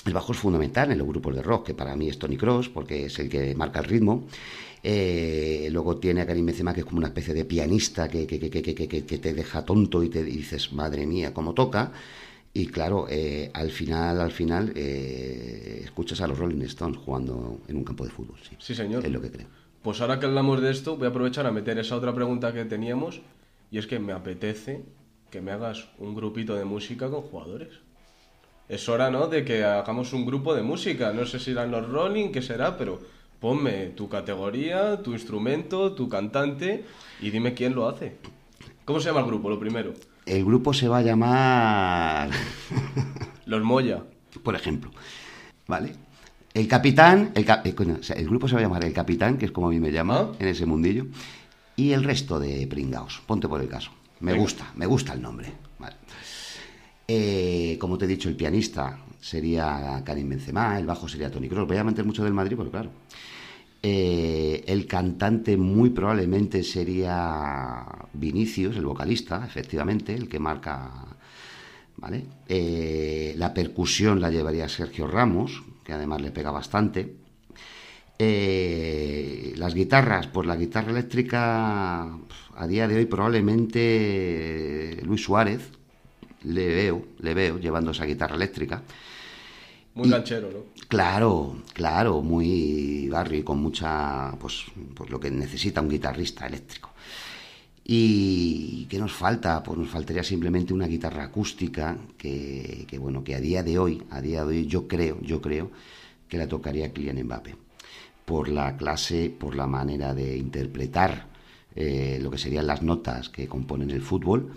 el bajo es fundamental en los grupos de rock, que para mí es Tony Cross, porque es el que marca el ritmo. Eh, luego tiene a Karim Benzema, que es como una especie de pianista que, que, que, que, que, que- que te deja tonto y te y dices, madre mía, cómo toca. Y claro, eh, al final, al final, eh, escuchas a los Rolling Stones jugando en un campo de fútbol, sí. Sí, señor. Es lo que creo. Pues ahora que hablamos de esto, voy a aprovechar a meter esa otra pregunta que teníamos. Y es que me apetece que me hagas un grupito de música con jugadores. Es hora, ¿no? De que hagamos un grupo de música. No sé si eran los Rolling, qué será, pero ponme tu categoría, tu instrumento, tu cantante y dime quién lo hace. ¿Cómo se llama el grupo, lo primero? El grupo se va a llamar... Los Moya. Por ejemplo. ¿Vale? El capitán, el, eh, coño, o sea, el grupo se va a llamar el capitán, que es como a mí me llama en ese mundillo, y el resto de pringaos. Ponte por el caso. Me Venga. gusta, me gusta el nombre. Vale. Eh, como te he dicho, el pianista sería Karim Benzema, el bajo sería Tony Kroos. Voy a meter mucho del Madrid, pero claro. Eh, el cantante muy probablemente sería Vinicius, el vocalista, efectivamente, el que marca ¿vale? Eh, la percusión la llevaría Sergio Ramos, que además le pega bastante. Eh, las guitarras, pues la guitarra eléctrica a día de hoy probablemente Luis Suárez, le veo, le veo llevando esa guitarra eléctrica. Muy ganchero, ¿no? Claro, claro, muy barrio y con mucha, pues, pues lo que necesita un guitarrista eléctrico. ¿Y qué nos falta? Pues nos faltaría simplemente una guitarra acústica que, que, bueno, que a día de hoy, a día de hoy yo creo, yo creo que la tocaría Kylian Mbappé por la clase, por la manera de interpretar eh, lo que serían las notas que componen el fútbol.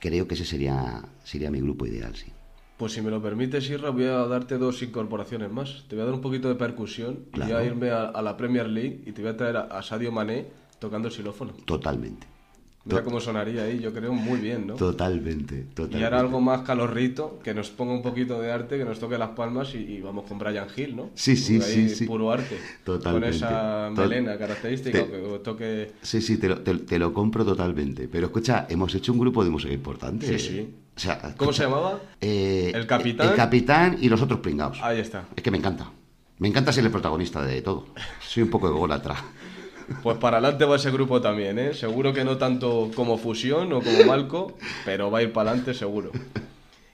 Creo que ese sería, sería mi grupo ideal, sí. Pues si me lo permites, Irra, voy a darte dos incorporaciones más. Te voy a dar un poquito de percusión y voy a irme a, a la Premier League y te voy a traer a, a Sadio Mané tocando el xilófono. Totalmente. Mira cómo sonaría ahí, yo creo muy bien, ¿no? Totalmente, totalmente. Y ahora algo más calorrito, que nos ponga un poquito de arte, que nos toque las palmas y, y vamos con Brian Hill, ¿no? Sí, sí, Ahí sí, sí. Puro arte. Totalmente. Con esa melena característica, Te- que toque... Sí, sí, te lo, te- te lo compro totalmente. Pero escucha, hemos hecho un grupo de música importante. Sí, sí. O sea, ¿Cómo escucha, se llamaba? eh, El capitán. El capitán y los otros pringados. Ahí está. Es que me encanta. Me encanta ser el protagonista de todo. Soy un poco ególatra. Pues para adelante va ese grupo también, ¿eh? Seguro que no tanto como Fusión o como Malco, pero va a ir para adelante seguro.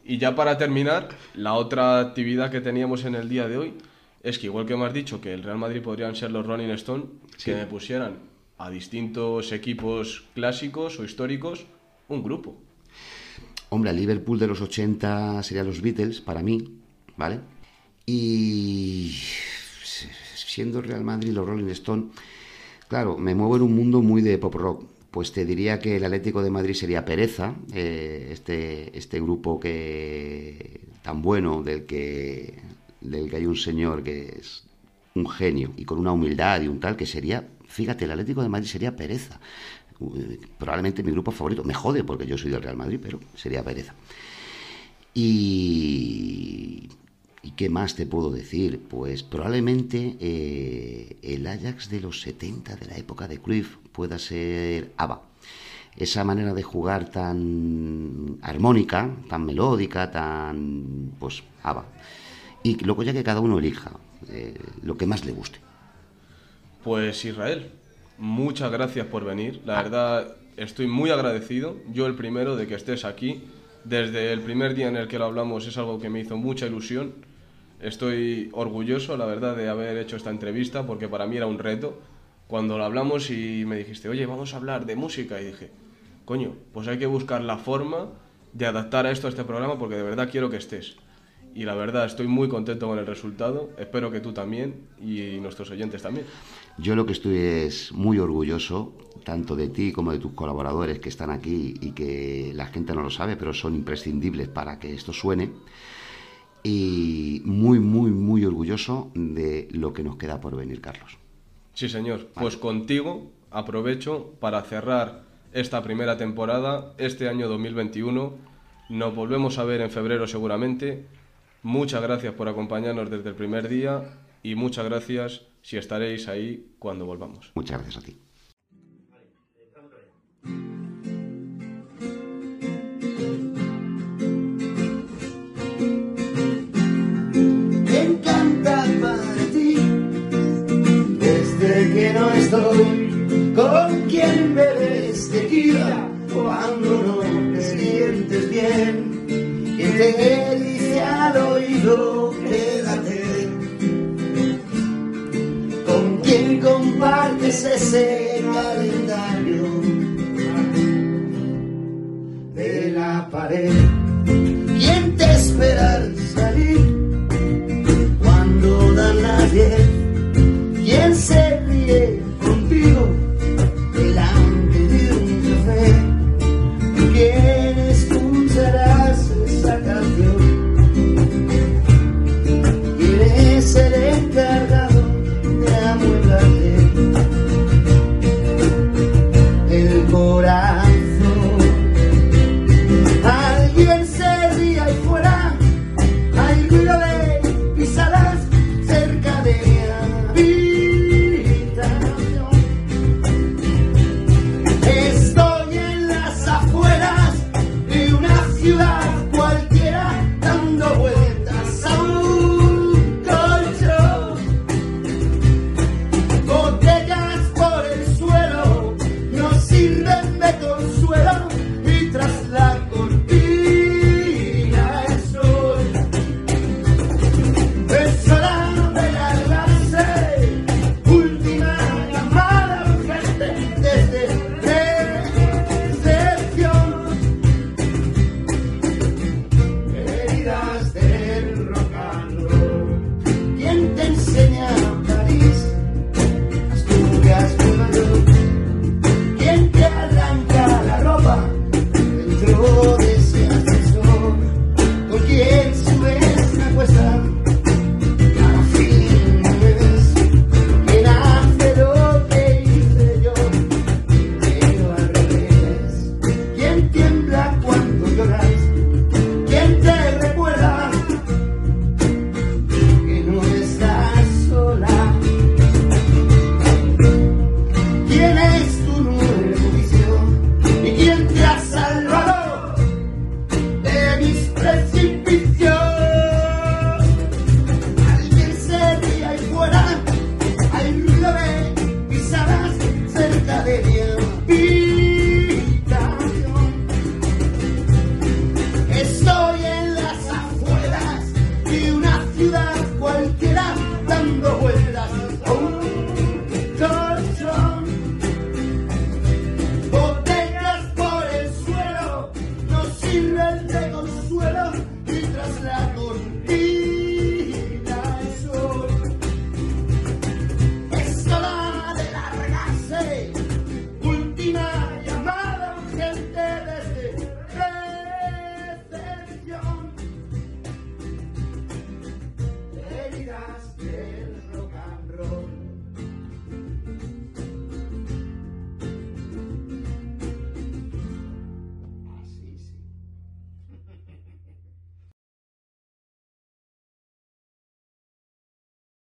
Y ya para terminar, la otra actividad que teníamos en el día de hoy es que igual que me has dicho que el Real Madrid podrían ser los Rolling Stone, Sí. que me pusieran a distintos equipos clásicos o históricos un grupo. Hombre, el Liverpool de los 80 serían los Beatles, para mí, ¿vale? Y siendo Real Madrid los Rolling Stone, claro, me muevo en un mundo muy de pop rock. Pues te diría que el Atlético de Madrid sería Pereza, eh, este, este grupo que tan bueno del que, del que hay un señor que es un genio y con una humildad y un tal que sería, fíjate, el Atlético de Madrid sería Pereza. Eh, Probablemente mi grupo favorito. Me jode porque yo soy del Real Madrid, pero sería Pereza. Y, ¿y qué más te puedo decir? Pues probablemente eh, el Ajax de los 70, de la época de Cruyff, pueda ser ABBA. Esa manera de jugar tan armónica, tan melódica, tan... pues ABBA. Y luego ya que cada uno elija eh, lo que más le guste. Pues Israel, muchas gracias por venir. La verdad, estoy muy agradecido. Yo el primero de que estés aquí. Desde el primer día en el que lo hablamos es algo que me hizo mucha ilusión. Estoy orgulloso, la verdad, de haber hecho esta entrevista porque para mí era un reto. Cuando lo hablamos y me dijiste, oye, vamos a hablar de música, y dije, coño, pues hay que buscar la forma de adaptar a esto a este programa porque de verdad quiero que estés. Y la verdad, estoy muy contento con el resultado. Espero que tú también y nuestros oyentes también. Yo lo que estoy es muy orgulloso, tanto de ti como de tus colaboradores que están aquí y que la gente no lo sabe, pero son imprescindibles para que esto suene. Y muy, muy, muy orgulloso de lo que nos queda por venir, Carlos. Sí, señor. Pues contigo aprovecho para cerrar esta primera temporada, este año 2021. Nos volvemos a ver en febrero seguramente. Muchas gracias por acompañarnos desde el primer día y muchas gracias si estaréis ahí cuando volvamos. Muchas gracias a ti. Estoy, ¿con quién bebes tequila? Cuando no te sientes bien, ¿quién te dice al oído quédate? ¿Con quién compartes ese calendario de la pared? ¿Quién te espera al salir? cuando dan las